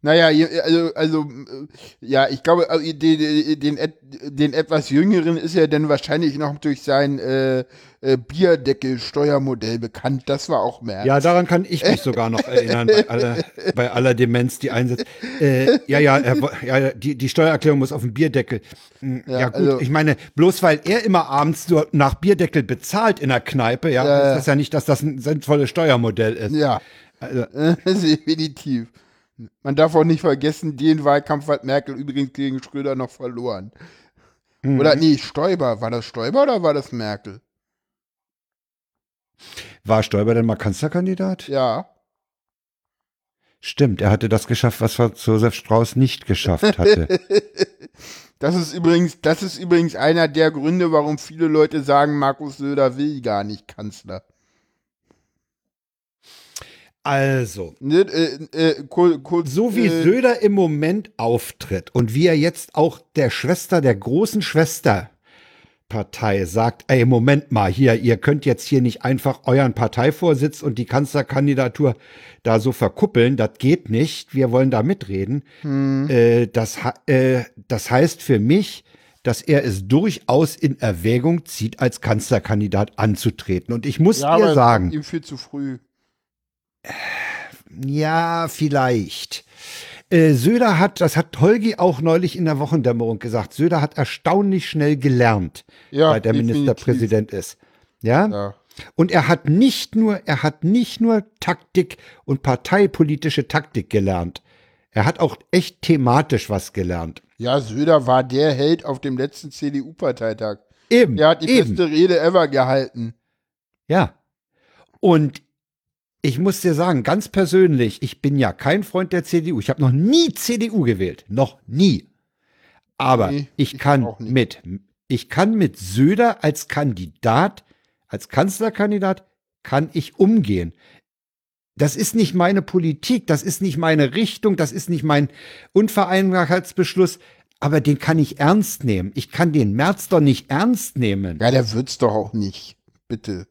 Naja, also, also, äh, ja, ich glaube, also, den, den, den etwas jüngeren ist er dann wahrscheinlich noch durch sein äh, äh, Bierdeckel-Steuermodell bekannt. Das war auch Merz.
Ja, daran kann ich mich [laughs] sogar noch erinnern, bei aller, bei aller Demenz, die einsetzt. Äh, ja, ja, er, ja, die, die Steuererklärung muss auf dem Bierdeckel. Hm, Ja,
Ja,
gut,
also-
ich meine, bloß weil er immer abends so nach Bierdeckel bezahlt in der Kneipe, ja,
Ja,
ist das ja nicht, dass das ein sinnvolles Steuermodell ist.
Ja,
Also, [laughs]
definitiv. Man darf auch nicht vergessen, den Wahlkampf hat Merkel übrigens gegen Schröder noch verloren.
Mhm.
Oder nee, Stoiber. War das Stoiber oder war das Merkel?
war Stoiber denn mal Kanzlerkandidat?
Ja.
Stimmt, er hatte das geschafft, was Josef Strauß nicht geschafft hatte. [laughs]
Das ist übrigens, das ist übrigens einer der Gründe, warum viele Leute sagen, Markus Söder will gar nicht Kanzler.
Also,
Ne, äh, äh, kur- kurz,
so wie
äh,
Söder im Moment auftritt und wie er jetzt auch der Schwester, der großen Schwesterpartei sagt, ey, Moment mal, hier, ihr könnt jetzt hier nicht einfach euren Parteivorsitz und die Kanzlerkandidatur da so verkuppeln, das geht nicht, wir wollen da mitreden. Äh, das, äh, das heißt für mich, dass er es durchaus in Erwägung zieht, als Kanzlerkandidat anzutreten. Und ich muss
ja,
dir sagen,
ihm viel zu früh.
Ja, vielleicht. Äh, Söder hat, das hat Holgi auch neulich in der Wochendämmerung gesagt, Söder hat erstaunlich schnell gelernt,
Ja,
weil der. Ministerpräsident ist. Ja?
Ja.
Und er hat nicht nur, er hat nicht nur Taktik und parteipolitische Taktik gelernt. Er hat auch echt thematisch was gelernt.
ja, Söder war der Held auf dem letzten CDU-Parteitag.
Eben.
Er hat die
eben.
beste Rede ever gehalten.
Ja. Und ich muss dir sagen, ganz persönlich, ich bin ja kein Freund der CDU. Ich habe noch nie CDU gewählt. Noch nie. Aber
Nee,
ich
ich
kann mit, ich kann mit Söder als Kandidat, als Kanzlerkandidat, kann ich umgehen. Das ist nicht meine Politik, das ist nicht meine Richtung, das ist nicht mein Unvereinbarkeitsbeschluss, aber den kann ich ernst nehmen. Ich kann den März doch nicht ernst nehmen.
Ja, der wird's doch auch nicht. Bitte.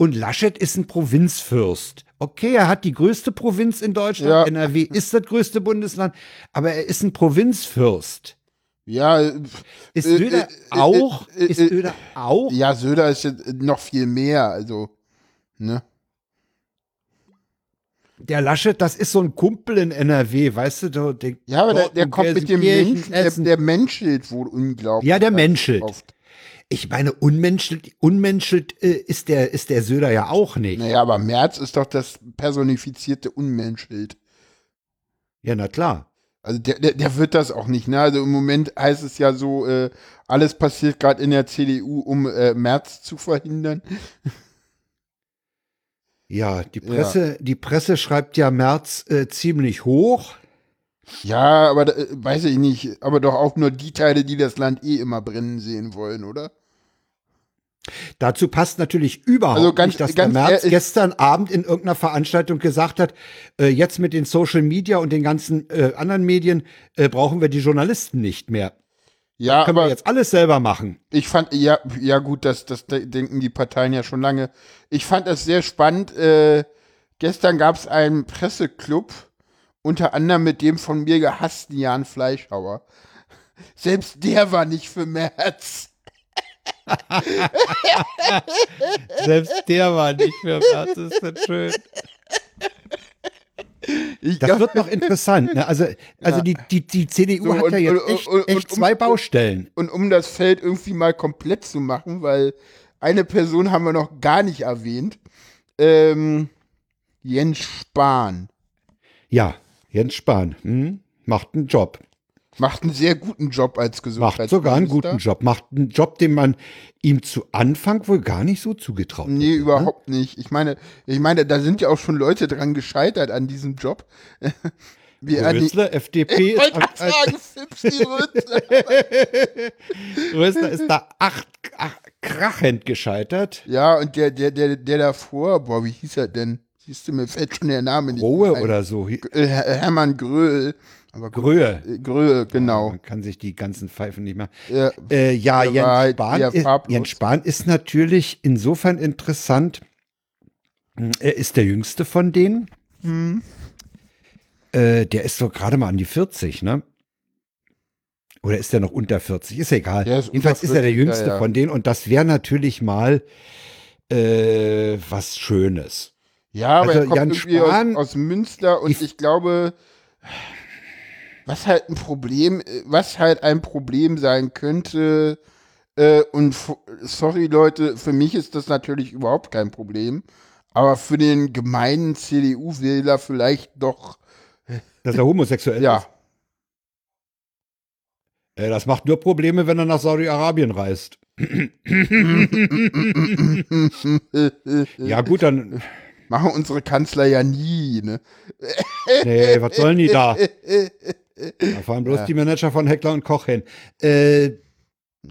Und Laschet ist ein Provinzfürst. Okay, er hat die größte Provinz in Deutschland.
Ja.
NRW ist das größte Bundesland, aber er ist ein Provinzfürst.
Ja, äh,
Ist
Äh,
Söder
äh, äh,
auch?
äh,
ist
äh,
Söder auch?
ja, Söder ist noch viel mehr, also, ne?
Der Laschet, das ist so ein Kumpel in NRW, weißt du? Der, der
Ja, aber der, der kommt mit dem Menschen, der, der menschelt wohl unglaublich.
Ja, der menschelt.
Oft.
Ich meine, unmenschelt, unmenschelt äh, ist, der, ist der Söder ja auch nicht.
Naja, aber Merz ist doch das personifizierte Unmenschelt.
Ja, na klar.
Also der, der, der wird das auch nicht, ne? Also im Moment heißt es ja so, äh, alles passiert gerade in der CDU, um äh, Merz zu verhindern. [laughs]
Ja, die Presse, die Presse schreibt ja März äh, ziemlich hoch.
Ja, aber äh, weiß ich nicht, aber doch auch nur die Teile, die das Land eh immer brennen sehen wollen, oder?
Dazu passt natürlich überhaupt
Also ganz-
nicht, dass
ganz
der Merz
ehrlich-
gestern Abend in irgendeiner Veranstaltung gesagt hat, äh, jetzt mit den Social Media und den ganzen äh, anderen Medien äh, brauchen wir die Journalisten nicht mehr.
Ja,
Können
aber
wir jetzt alles selber machen.
ich fand, ja, ja gut, das, das de- denken die Parteien ja schon lange. Ich fand das sehr spannend. Äh, gestern gab es einen Presseclub, unter anderem mit dem von mir gehassten Jan Fleischhauer. [laughs] Selbst der war nicht für Merz. [laughs]
Selbst der war nicht für Merz, ist das schön.
Ich
Das
glaub-
wird noch interessant. Ne? Also, also die, die, die CDU
So,
hat
und-
ja jetzt
und-
echt,
und- und-
echt zwei
und-
Baustellen.
Und um das Feld irgendwie mal komplett zu machen, weil eine Person haben wir noch gar nicht erwähnt. Ähm, Jens Spahn.
Ja, Jens Spahn, hm? macht einen Job.
Macht einen sehr guten Job als Gesundheitsminister.
Macht sogar einen guten Job. Macht einen Job, den man ihm zu Anfang wohl gar nicht so zugetraut hat.
Nee,
ne?
überhaupt nicht. Ich meine, ich meine, da sind ja auch schon Leute dran gescheitert an diesem Job. Wie
Rösler, FDP
ich
ist, als,
sagen.
Rösler [laughs] ist da acht, acht, krachend gescheitert.
Ja, und der, der, der, der davor, boah, wie hieß er denn? Siehst du, mir fällt schon der Name nicht
Rohe oder so.
Äh, Her- Hermann Gröhl. Aber
Gröhe.
Äh, Gröhe, genau.
Man kann sich die ganzen Pfeifen nicht mehr.
Ja,
Äh, ja, Jens
halt
Spahn, ist. Jens Spahn ist natürlich insofern interessant. Hm, Er ist der jüngste von denen.
Hm.
Äh, der ist so gerade mal an die 40, ne? Oder ist der noch unter 40? Ist ja egal.
Ist
Jedenfalls ist er der
40,
jüngste
ja, ja.
von denen und das wäre natürlich mal äh, was Schönes.
Ja, aber
Also
er kommt
Jan Spahn-
aus, aus Münster und ich glaube, was halt ein Problem, was halt ein Problem sein könnte, äh, und sorry Leute, für mich ist das natürlich überhaupt kein Problem, aber für den gemeinen CDU-Wähler vielleicht doch,
Dass er homosexuell
ja.
ist. Äh, das macht nur Probleme, wenn er nach Saudi-Arabien reist. Ja, gut, dann.
Machen unsere Kanzler ja nie, ne?
Nee, was sollen die da? [laughs] Da fahren bloß die Manager von Heckler und Koch hin. Äh,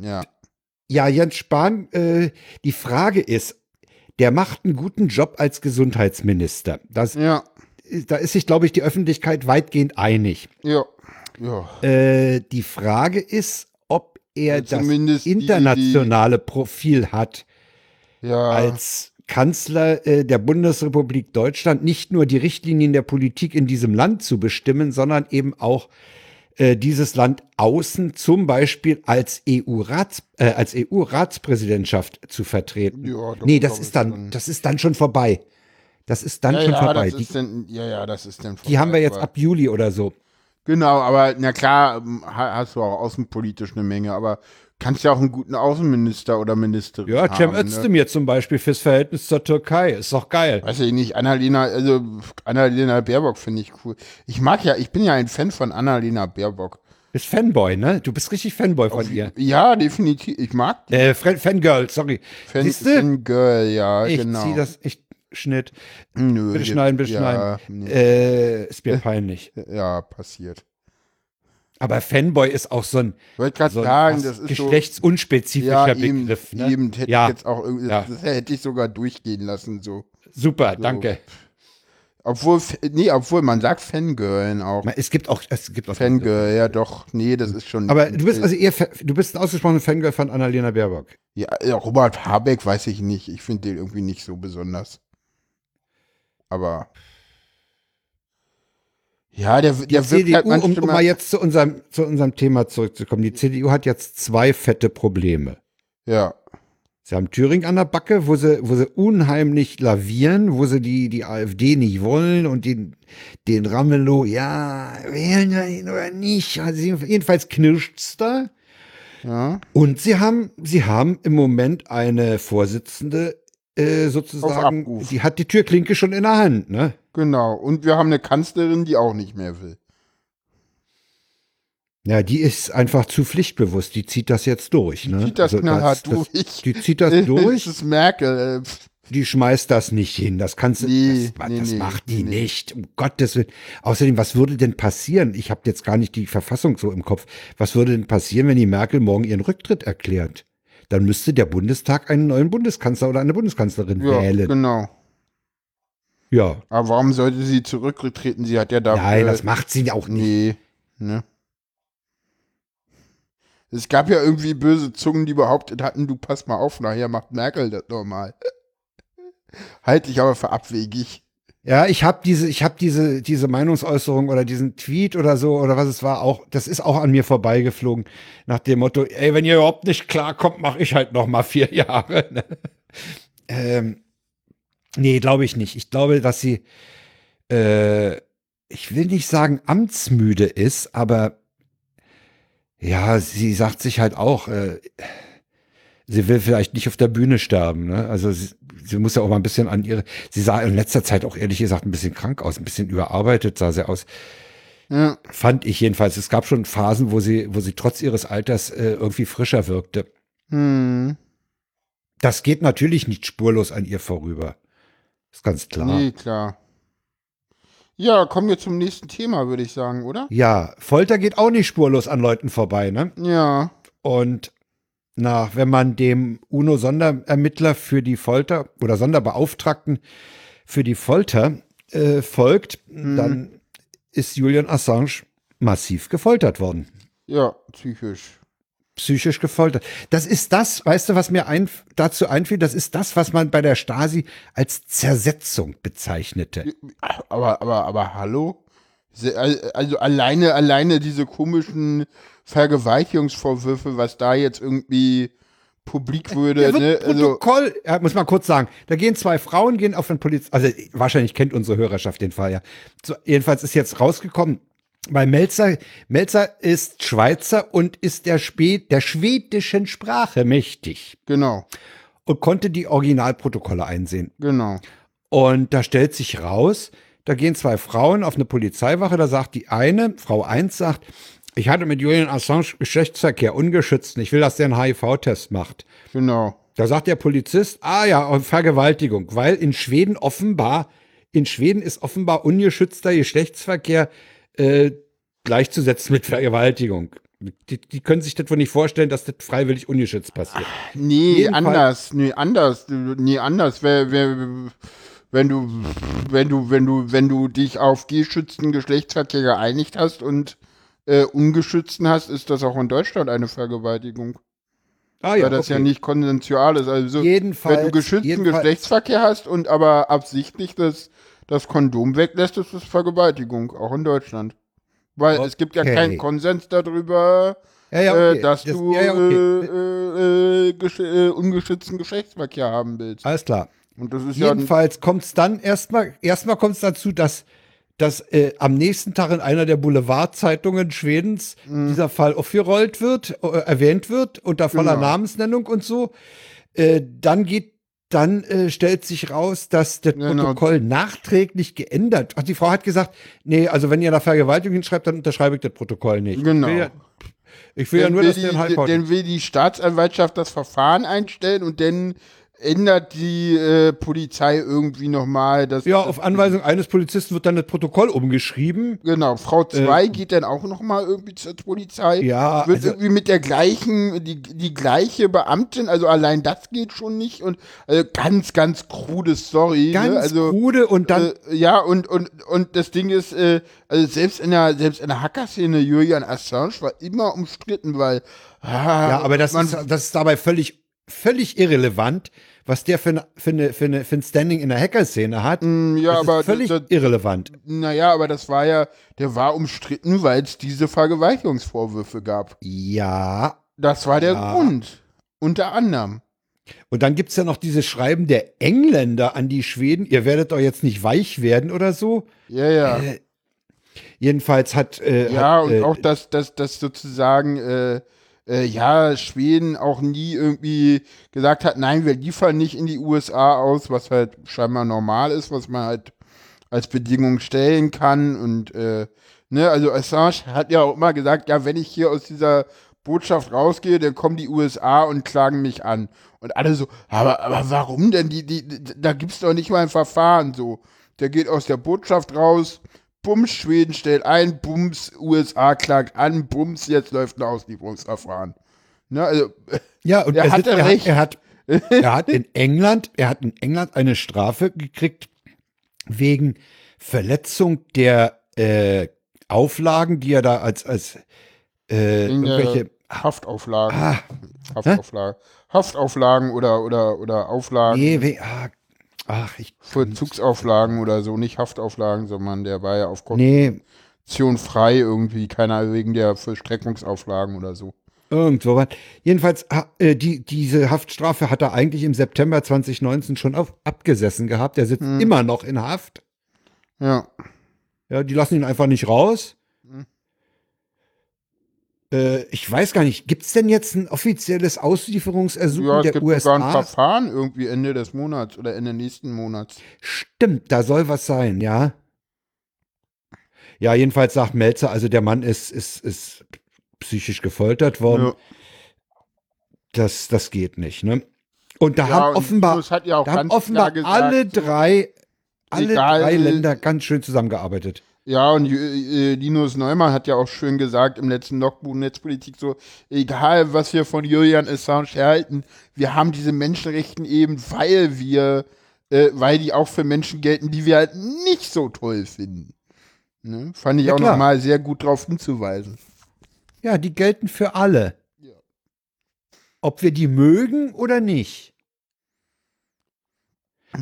Ja.
ja, Jens Spahn, äh, die Frage ist, der macht einen guten Job als Gesundheitsminister. Das,
Ja.
Da ist sich, glaube ich, die Öffentlichkeit weitgehend einig.
Ja. Ja.
Äh, die Frage ist, ob er
Ja,
das
zumindest die-
internationale Profil hat,
Ja.
als Kanzler äh, der Bundesrepublik Deutschland nicht nur die Richtlinien der Politik in diesem Land zu bestimmen, sondern eben auch äh, dieses Land außen zum Beispiel als EU-Rats, äh, als EU-Ratspräsidentschaft zu vertreten.
Ja, doch,
nee, das ist dann,
schon.
das ist dann schon vorbei. Das ist dann
ja,
schon
ja,
vorbei. Die,
dann, ja, ja, das ist dann
die haben wir jetzt ab Juli oder so.
Genau, aber na klar, ähm, ha- hast du auch außenpolitisch eine Menge, aber kannst ja auch einen guten Außenminister oder Ministerin
Ja, Cem. Özdemir zum Beispiel fürs Verhältnis zur Türkei. Ist doch geil.
Ne? Weiß ich nicht, Annalena, also Annalena Baerbock finde ich cool. Ich mag ja, ich bin ja ein Fan von Annalena Baerbock.
Bist Fanboy, ne? Du bist richtig Fanboy von ihr.
Ja, definitiv. Ich mag die
Äh, Fan Fangirl, sorry.
Fan,
Siehste?
Fangirl, ja,
Ich
genau.
zieh das, ich Schnitt.
Nö,
Bitte schneiden, bitte
ja,
schneiden.
nee,
Äh, ist mir peinlich.
ja, passiert.
Aber Fanboy ist auch so ein, so ein
sagen, so.
geschlechtsunspezifischer
Ja, eben,
Begriff. Ne?
eben hätte
Ja.
ich jetzt auch irgendwie,
Ja.
das hätte ich sogar durchgehen lassen, so.
Super, danke.
Obwohl, nee, obwohl man sagt Fangirlen auch.
Es gibt auch, es gibt auch
Fangirl, ja doch. Nee, das ist schon.
Aber du bist also eher, du bist ein ausgesprochener Fangirl von Annalena Baerbock.
Ja, ja, Robert Habeck weiß ich nicht. Ich finde den irgendwie nicht so besonders. Aber. Ja, der,
Die
der wirkt
CDU,
halt
um, um mal jetzt zu unserem, zu unserem Thema zurückzukommen. Die CDU hat jetzt zwei fette Probleme.
ja,
Sie haben Thüringen an der Backe, wo sie, wo sie unheimlich lavieren, wo sie die, die AfD nicht wollen und den, den Ramelow, ja, wählen wir ihn oder nicht. Also jedenfalls knirscht's da.
ja.
Und sie haben, sie haben im Moment eine Vorsitzende, äh, sozusagen, die hat die Türklinke schon in der Hand, ne?
Genau. Und wir haben eine Kanzlerin, die auch nicht mehr will.
Ja, die ist einfach zu pflichtbewusst, die zieht das jetzt durch, ne?
Zieht das knallhart
das,
durch.
Das, die zieht das [laughs]
Das
durch.
ist Merkel. äh,
die schmeißt das nicht hin. Das kannst du,
Nee,
das,
nee,
das
nee,
macht die nicht. Um Gottes Willen. Außerdem, was würde denn passieren? Ich habe jetzt gar nicht die Verfassung so im Kopf. Was würde denn passieren, wenn die Merkel morgen ihren Rücktritt erklärt? Dann müsste der Bundestag einen neuen Bundeskanzler oder eine Bundeskanzlerin
Ja,
wählen.
genau.
Ja.
Aber warum sollte sie zurückgetreten? Sie hat ja da.
Nein,
äh,
das macht sie auch nicht.
Nee, ne? Es gab ja irgendwie böse Zungen, die behauptet hatten, du pass mal auf, nachher macht Merkel das normal. [laughs] Halte ich aber für abwegig.
Ja, ich habe diese, ich habe diese, diese Meinungsäußerung oder diesen Tweet oder so oder was es war auch, das ist auch an mir vorbeigeflogen nach dem Motto, ey, wenn ihr überhaupt nicht klarkommt, mache ich halt noch mal vier [laughs] Jahre. Ne? Ähm, nee, glaube ich nicht. Ich glaube, dass sie, äh, ich will nicht sagen amtsmüde ist, aber ja, sie sagt sich halt auch, äh, sie will vielleicht nicht auf der Bühne sterben. Ne? Also sie, sie muss ja auch mal ein bisschen an ihre. Sie sah in letzter Zeit auch ehrlich gesagt ein bisschen krank aus, ein bisschen überarbeitet sah sie aus.
Ja.
Fand ich jedenfalls. Es gab schon Phasen, wo sie, wo sie trotz ihres Alters äh, irgendwie frischer wirkte.
Hm.
Das geht natürlich nicht spurlos an ihr vorüber. Ist ganz klar.
Nee, klar. Ja, kommen wir zum nächsten Thema, würde ich sagen, oder?
Ja, Folter geht auch nicht spurlos an Leuten vorbei, ne?
Ja.
Und nach, wenn man dem UNO-Sonderermittler für die Folter oder Sonderbeauftragten für die Folter äh, folgt, dann ist Julian Assange massiv gefoltert worden.
Ja, psychisch.
Psychisch gefoltert. Das ist das, weißt du, was mir ein, dazu einfiel, das ist das, was man bei der Stasi als Zersetzung bezeichnete.
Aber, aber, aber hallo? Also alleine, alleine diese komischen Vergewaltigungsvorwürfe, was da jetzt irgendwie publik würde,
Ja, wird
ne? Also,
Protokoll, ja, muss man kurz sagen, da gehen zwei Frauen, gehen auf den Poliz, also wahrscheinlich kennt unsere Hörerschaft den Fall ja. So, jedenfalls ist jetzt rausgekommen, weil Melzer, Melzer ist Schweizer und ist der, Spe der schwedischen Sprache mächtig
genau,
und konnte die Originalprotokolle einsehen.
genau.
Und da stellt sich raus, da gehen zwei Frauen auf eine Polizeiwache, da sagt die eine, Frau 1 sagt, ich hatte mit Julian Assange Geschlechtsverkehr, ungeschützten, ich will, dass der einen HIV-Test macht.
Genau.
Da sagt der Polizist, ah ja, Vergewaltigung, weil in Schweden offenbar, in Schweden ist offenbar ungeschützter Geschlechtsverkehr äh, gleichzusetzen mit Vergewaltigung. Die, die können sich das wohl nicht vorstellen, dass das freiwillig ungeschützt passiert.
Nee,
Jedenfalls-
anders, nee, anders, nee, anders. Wer, wer, wenn du, wenn du, wenn du, wenn du dich auf geschützten Geschlechtsverkehr geeinigt hast und äh, ungeschützten hast, ist das auch in Deutschland eine Vergewaltigung.
Ah
weil das ja nicht konsensual ist. Also
Jedenfalls-
wenn du geschützten
jedenfalls-
Geschlechtsverkehr hast und aber absichtlich das, das Kondom weglässt, ist das Vergewaltigung, auch in Deutschland. Weil es gibt ja
Okay.
keinen Konsens darüber,
Ja, ja, okay.
äh, dass
Das-
du
ja, okay.
äh, äh, gesch äh, ungeschützten Geschlechtsverkehr haben willst.
Alles klar.
Und das ist
Jedenfalls kommt es dann erstmal, erstmal kommt es dazu, dass, dass äh, am nächsten Tag in einer der Boulevardzeitungen Schwedens
Mhm.
dieser Fall aufgerollt wird, äh, erwähnt wird, unter voller
Genau.
Namensnennung und so. Äh, dann geht, dann äh, stellt sich raus, dass das
Genau.
Protokoll nachträglich geändert. Ach, die Frau hat gesagt, nee, also wenn ihr da Vergewaltigung hinschreibt, dann unterschreibe ich das Protokoll nicht.
Genau.
Ich will ja, ich will ja nur,
will
dass
die,
Halbhaut
dann will die Staatsanwaltschaft das Verfahren einstellen und dann ändert die äh, Polizei irgendwie nochmal das.
Ja, auf Anweisung eines Polizisten wird dann das Protokoll umgeschrieben.
Genau, Frau 2 geht dann auch nochmal irgendwie zur Polizei.
Äh. Ja,
Wird
also-
irgendwie mit der gleichen, die, die gleiche Beamtin, also allein das geht schon nicht. Und also ganz, ganz krude Story.
Ganz
ne? also,
krude und dann
Äh, ja, und, und, und das Ding ist, äh, also selbst in der, selbst in der Hacker-Szene, Julian Assange war immer umstritten, weil. Ah,
Ja, aber das,
man,
ist, das ist dabei völlig, völlig irrelevant, was der für, für, eine, für, eine, für ein Standing in der Hacker-Szene hat.
Mm, ja,
das
aber
ist völlig
das-
irrelevant.
Naja, aber das war ja, der war umstritten, weil es diese Vergewaltigungsvorwürfe gab.
Ja.
Das war der
Ja.
Grund. Unter anderem.
Und dann gibt's ja noch dieses Schreiben der Engländer an die Schweden, ihr werdet doch jetzt nicht weich werden oder so.
Ja, ja.
Äh, Jedenfalls hat. Äh,
ja,
hat,
und
äh,
auch, dass, dass, dass sozusagen, äh, ja, Schweden auch nie irgendwie gesagt hat, nein, wir liefern nicht in die USA aus, was halt scheinbar normal ist, was man halt als Bedingung stellen kann. Und, äh, ne, also Assange hat ja auch immer gesagt, ja, wenn ich hier aus dieser Botschaft rausgehe, dann kommen die USA und klagen mich an. Und alle so, aber, aber warum denn? Die, die, da gibt's doch nicht mal ein Verfahren so. Der geht aus der Botschaft raus, Bums, Schweden stellt ein, Bums, USA klagt an, Bums, jetzt läuft ein Auslieferungsverfahren. Ne, also,
ja, und
er hat
er,
recht.
hat, er hat, [laughs] er hat in England, er hat in England eine Strafe gekriegt wegen Verletzung der äh, Auflagen, die er da als, als äh, irgendwelche
Haftauflagen.
Ah,
Haftauflagen. Haftauflagen oder, oder, oder Auflagen,
nee, we, ah, ach, ich
Vollzugsauflagen oder so, nicht Haftauflagen, sondern der war ja auf
nee,
Kaution frei irgendwie, keiner wegen der Vollstreckungsauflagen oder so.
irgendwo was. Jedenfalls äh, die diese Haftstrafe hat er eigentlich im September 2019 schon auf, abgesessen gehabt. Er sitzt immer noch in Haft.
Ja.
Ja, die lassen ihn einfach nicht raus. Äh, ich weiß gar nicht, gibt's denn jetzt ein offizielles Auslieferungsersuchen
Ja, es
der
gibt sogar ein
USA?
Verfahren irgendwie Ende des Monats oder Ende nächsten Monats.
Stimmt, da soll was sein, ja. Ja, jedenfalls sagt Melzer, also der Mann ist, ist, ist psychisch gefoltert worden.
Ja.
Das, das geht nicht, ne? Und da
Ja,
haben offenbar,
ja
da haben offenbar
gesagt,
alle drei, alle
egal,
drei Länder ganz schön zusammengearbeitet.
Ja, und äh, Linus Neumann hat ja auch schön gesagt im letzten Logbuch Netzpolitik so, egal was wir von Julian Assange halten, wir haben diese Menschenrechten eben, weil wir, äh, weil die auch für Menschen gelten, die wir halt nicht so toll finden. Ne? Fand ich
Ja,
auch nochmal sehr gut darauf hinzuweisen.
Ja, die gelten für alle. Ob wir die mögen oder nicht.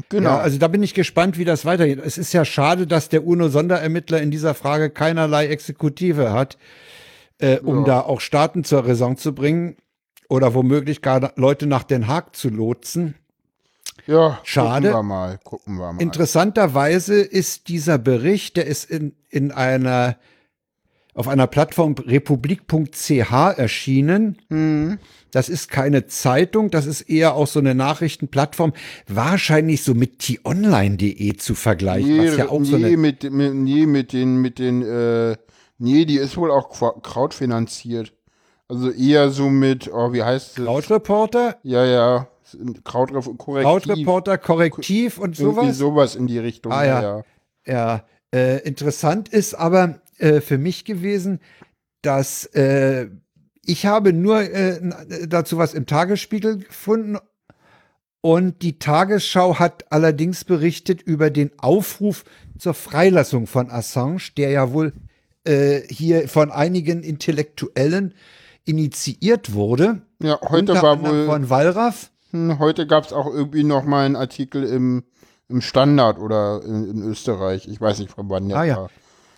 Genau.
Ja, also da bin ich gespannt, wie das weitergeht. Es ist ja schade, dass der UNO-Sonderermittler in dieser Frage keinerlei Exekutive hat, äh, um
Ja.
da auch Staaten zur Raison zu bringen oder womöglich gar Leute nach Den Haag zu lotsen.
ja,
schade.
Gucken wir mal, gucken wir mal.
Interessanterweise ist dieser Bericht, der ist in, in einer, auf einer Plattform republik.ch erschienen.
Hm.
Das ist keine Zeitung, das ist eher auch so eine Nachrichtenplattform, wahrscheinlich so mit t-online.de zu vergleichen,
Nee,
was ja auch so
nee,
eine,
mit, mit, nee, mit den, mit den, äh, nee, die ist wohl auch krautfinanziert. Also eher so mit, oh, wie heißt es?
Krautreporter,
Ja, ja, korrektiv.
Krautreporter, Korrektiv und
Irgendwie
sowas.
sowas in die Richtung.
Ah, ja. Ja, äh, interessant ist aber äh, für mich gewesen, dass äh, ich habe nur äh, n- dazu was im Tagesspiegel gefunden und die Tagesschau hat allerdings berichtet über den Aufruf zur Freilassung von Assange, der ja wohl äh, hier von einigen Intellektuellen initiiert wurde.
Ja, heute war wohl,
von Wallraff.
hm, heute gab es auch irgendwie noch mal einen Artikel im, im Standard oder in, in Österreich. Ich weiß nicht, von wann der
Ah, ja.
war.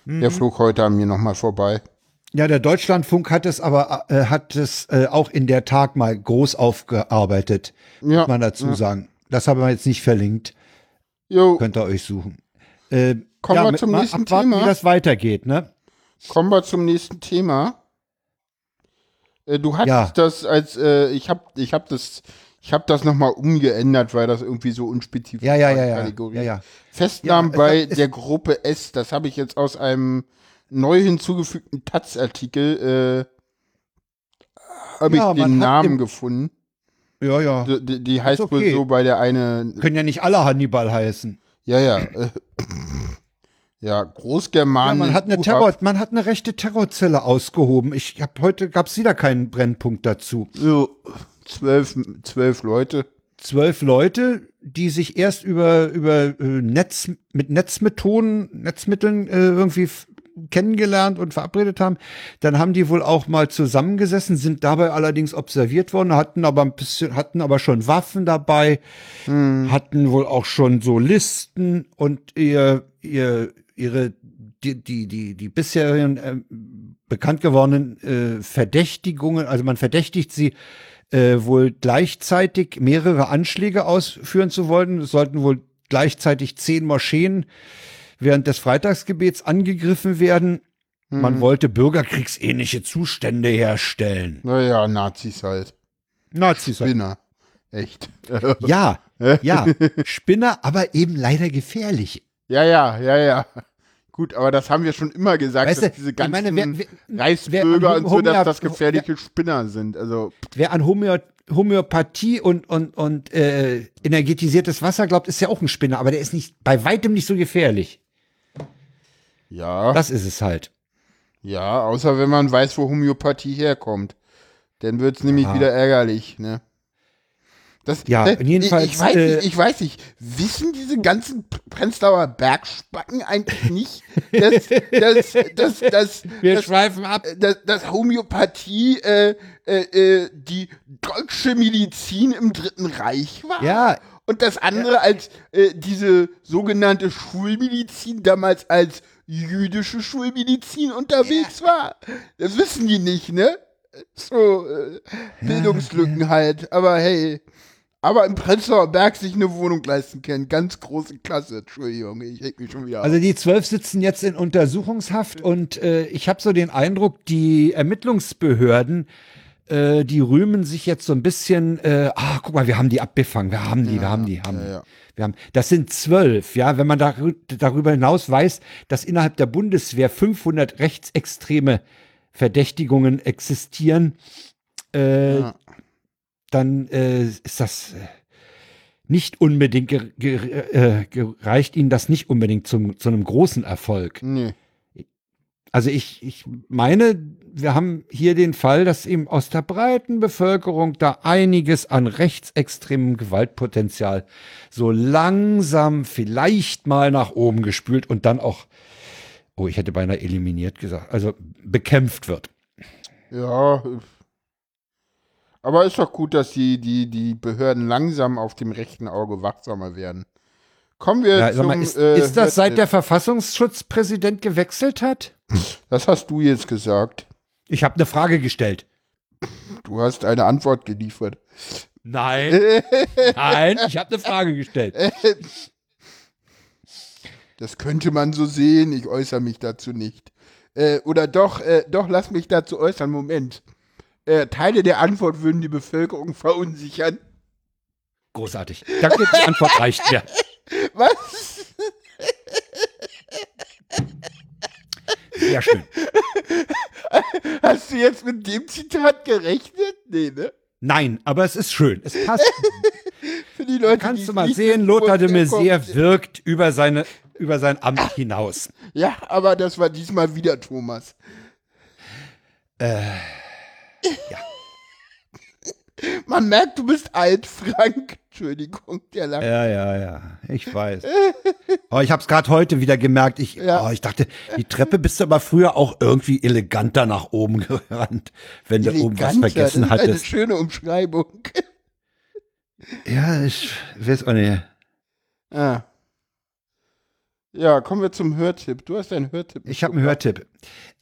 Der flog heute an mir noch mal vorbei.
Ja, der Deutschlandfunk hat es aber äh, hat es äh, auch in der Tag mal groß aufgearbeitet,
Ja,
muss man dazu sagen. Das haben wir jetzt nicht verlinkt,
Jo,
könnt ihr euch suchen. Äh,
Kommen wir
mit-
zum
mal
nächsten
abwarten,
Thema.
Wie das weitergeht, ne?
kommen wir zum nächsten Thema. Äh, du hattest
Ja.
das als, äh, ich hab, ich hab das, ich hab das noch mal umgeändert, weil das irgendwie so unspezifisch
Ja, ja,
war,
ja, ja.
Kategorie.
ja, ja.
Festnahmen
Ja,
bei der Gruppe S, das habe ich jetzt aus einem neu hinzugefügten Taz-Artikel, äh, habe
Ja,
ich den Namen gefunden.
Ja, ja.
Die, die, heißt
Ist
wohl
okay.
so bei der eine,
Können ja nicht alle Hannibal heißen.
ja, ja, äh, [clears throat] ja,
Ja,
Großgermanen.
man hat eine. Terror, man hat eine rechte Terrorzelle ausgehoben. Ich habe heute gab's wieder keinen Brennpunkt dazu.
So, zwölf, zwölf Leute.
zwölf Leute, die sich erst über, über äh, Netz, mit Netzmethoden, Netzmitteln äh, irgendwie kennengelernt und verabredet haben. Dann haben die wohl auch mal zusammengesessen, sind dabei allerdings observiert worden, hatten aber ein bisschen, hatten aber schon Waffen dabei, hatten wohl auch schon so Listen und ihr, ihr, ihre, die, die, die, die bisherigen äh, bekannt gewordenen äh, Verdächtigungen, also man verdächtigt sie äh, wohl gleichzeitig mehrere Anschläge ausführen zu wollen. Es sollten wohl gleichzeitig zehn Moscheen während des Freitagsgebets angegriffen werden. Man wollte bürgerkriegsähnliche Zustände herstellen.
Naja, Nazis halt.
Nazis. halt.
Spinner. Echt. [laughs]
Ja, ja, [laughs] Spinner, aber eben leider gefährlich.
Ja, ja, ja, ja. Gut, aber das haben wir schon immer gesagt,
Weißt
dass diese ganzen
meine, wer- wer-
Reichsbürger
wer
und so, dass das gefährliche Spinner sind. Also,
Wer an Homö Homöopathie und, und, und äh, energetisiertes Wasser glaubt, ist ja auch ein Spinner, aber der ist nicht bei weitem nicht so gefährlich.
Ja,
Das ist es halt.
ja, außer wenn man weiß, wo Homöopathie herkommt. Dann wird's nämlich
Ah.
wieder ärgerlich, ne? Das,
Ja,
äh,
jedenfalls,
Ich, ich, weiß
äh,
nicht, ich weiß nicht, wissen diese ganzen Prenzlauer Bergspacken eigentlich nicht, dass, dass, dass, dass, dass,
schweifen ab.
dass, dass Homöopathie äh, äh, äh, die deutsche Medizin im Dritten Reich war?
Ja.
Und das andere als äh, diese sogenannte Schulmedizin damals als jüdische Schulmedizin unterwegs war. Das wissen die nicht, ne? So, äh, Bildungslücken halt. Aber hey. Aber im Prenzlauer Berg sich eine Wohnung leisten können. Ganz große Klasse. Entschuldigung, ich reg mich schon wieder
Also
auf.
die zwölf sitzen jetzt in Untersuchungshaft und äh, ich habe so den Eindruck, die Ermittlungsbehörden äh, die rühmen sich jetzt so ein bisschen, äh, ah, guck mal, wir haben die abgefangen, wir haben die, ja, wir haben die, haben ja, ja. Wir haben, das sind zwölf, ja, wenn man da, darüber hinaus weiß, dass innerhalb der Bundeswehr 500 rechtsextreme Verdächtigungen existieren, äh, ja. dann äh, ist das äh, nicht unbedingt äh, gereicht ihnen das nicht unbedingt zum, zu einem großen Erfolg. Nee. Also ich, ich meine, wir haben hier den Fall, dass eben aus der breiten Bevölkerung da einiges an rechtsextremem Gewaltpotenzial so langsam vielleicht mal nach oben gespült und dann auch, oh, ich hätte beinahe eliminiert gesagt, also bekämpft wird.
Ja, aber ist doch gut, dass die, die, die Behörden langsam auf dem rechten Auge wachsamer werden. Kommen wir ja,
zum. Mal, ist, äh, ist das seit der Verfassungsschutzpräsident gewechselt hat?
Das hast du jetzt gesagt.
Ich habe eine Frage gestellt.
Du hast eine Antwort geliefert.
Nein. [laughs] Nein, ich habe eine Frage gestellt.
Das könnte man so sehen. Ich äußere mich dazu nicht. Äh, oder doch, äh, doch, lass mich dazu äußern. Moment. Äh, Teile der Antwort würden die Bevölkerung verunsichern.
Großartig. Danke, die Antwort reicht mir. [laughs]
Was?
Sehr schön. [laughs]
Hast du jetzt mit dem Zitat gerechnet? Nee, ne?
Nein, aber es ist schön. Es passt. [laughs]
Für die Leute,
Kannst du mal sehen, Lothar de Maizière wirkt über, seine, über sein Amt hinaus. [laughs]
Ja, aber das war diesmal wieder Thomas.
Äh, ja.
Man merkt, du bist alt, Frank. [laughs] Entschuldigung,
der Lack. Ja, ja, ja. Ich weiß. oh, ich habe es gerade heute wieder gemerkt. Ich, ja. oh, ich dachte, die Treppe bist du aber früher auch irgendwie eleganter nach oben [laughs] gerannt, wenn eleganter, du oben was vergessen das ist hattest. Eine
schöne Umschreibung. [laughs]
ja, ich weiß auch nicht.
Ah. Ja, kommen wir zum Hörtipp. Du hast einen Hörtipp.
Ich habe einen Hörtipp.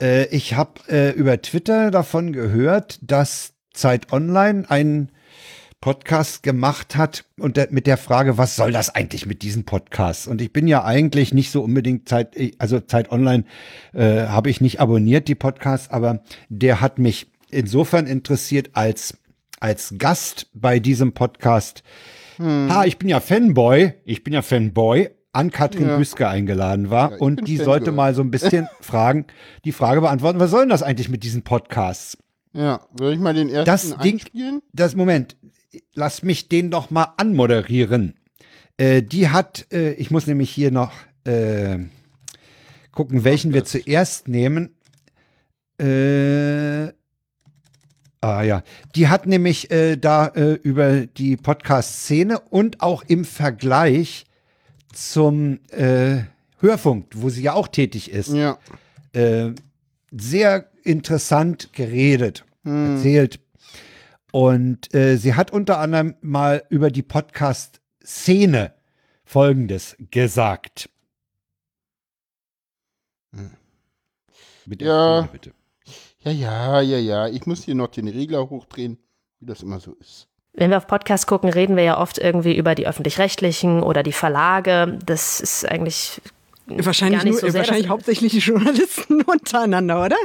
Äh, ich habe äh, über Twitter davon gehört, dass Zeit Online einen Podcast gemacht hat und der, mit der Frage, was soll das eigentlich mit diesen Podcasts? Und ich bin ja eigentlich nicht so unbedingt Zeit, also Zeit Online äh, habe ich nicht abonniert, die Podcasts, aber der hat mich insofern interessiert als, als Gast bei diesem Podcast. Hm. Ah, ich bin ja Fanboy, ich bin ja Fanboy, an Katrin ja. Büske eingeladen war ja, und die sollte mal so ein bisschen [laughs] fragen, die Frage beantworten, was soll denn das eigentlich mit diesen Podcasts?
Ja, soll ich mal den ersten
das einspielen? Ding, das Moment, lass mich den noch mal anmoderieren. Äh, die hat, äh, ich muss nämlich hier noch äh, gucken, welchen wir zuerst nehmen. Äh, ah ja, die hat nämlich äh, da äh, über die Podcast-Szene und auch im Vergleich zum Hörfunk, wo sie ja auch tätig ist,
ja.
sehr interessant geredet, hm. erzählt und äh, sie hat unter anderem mal über die Podcast-Szene Folgendes gesagt.
Hm. Mit der ja. Szene, bitte. Ja, ja, ja, ja. Ich muss hier noch den Regler hochdrehen, wie das immer so ist.
Wenn wir auf Podcasts gucken, reden wir ja oft irgendwie über die öffentlich-rechtlichen oder die Verlage. Das ist eigentlich
Wahrscheinlich, nur, so wahrscheinlich hauptsächlich die [laughs] Journalisten untereinander, oder?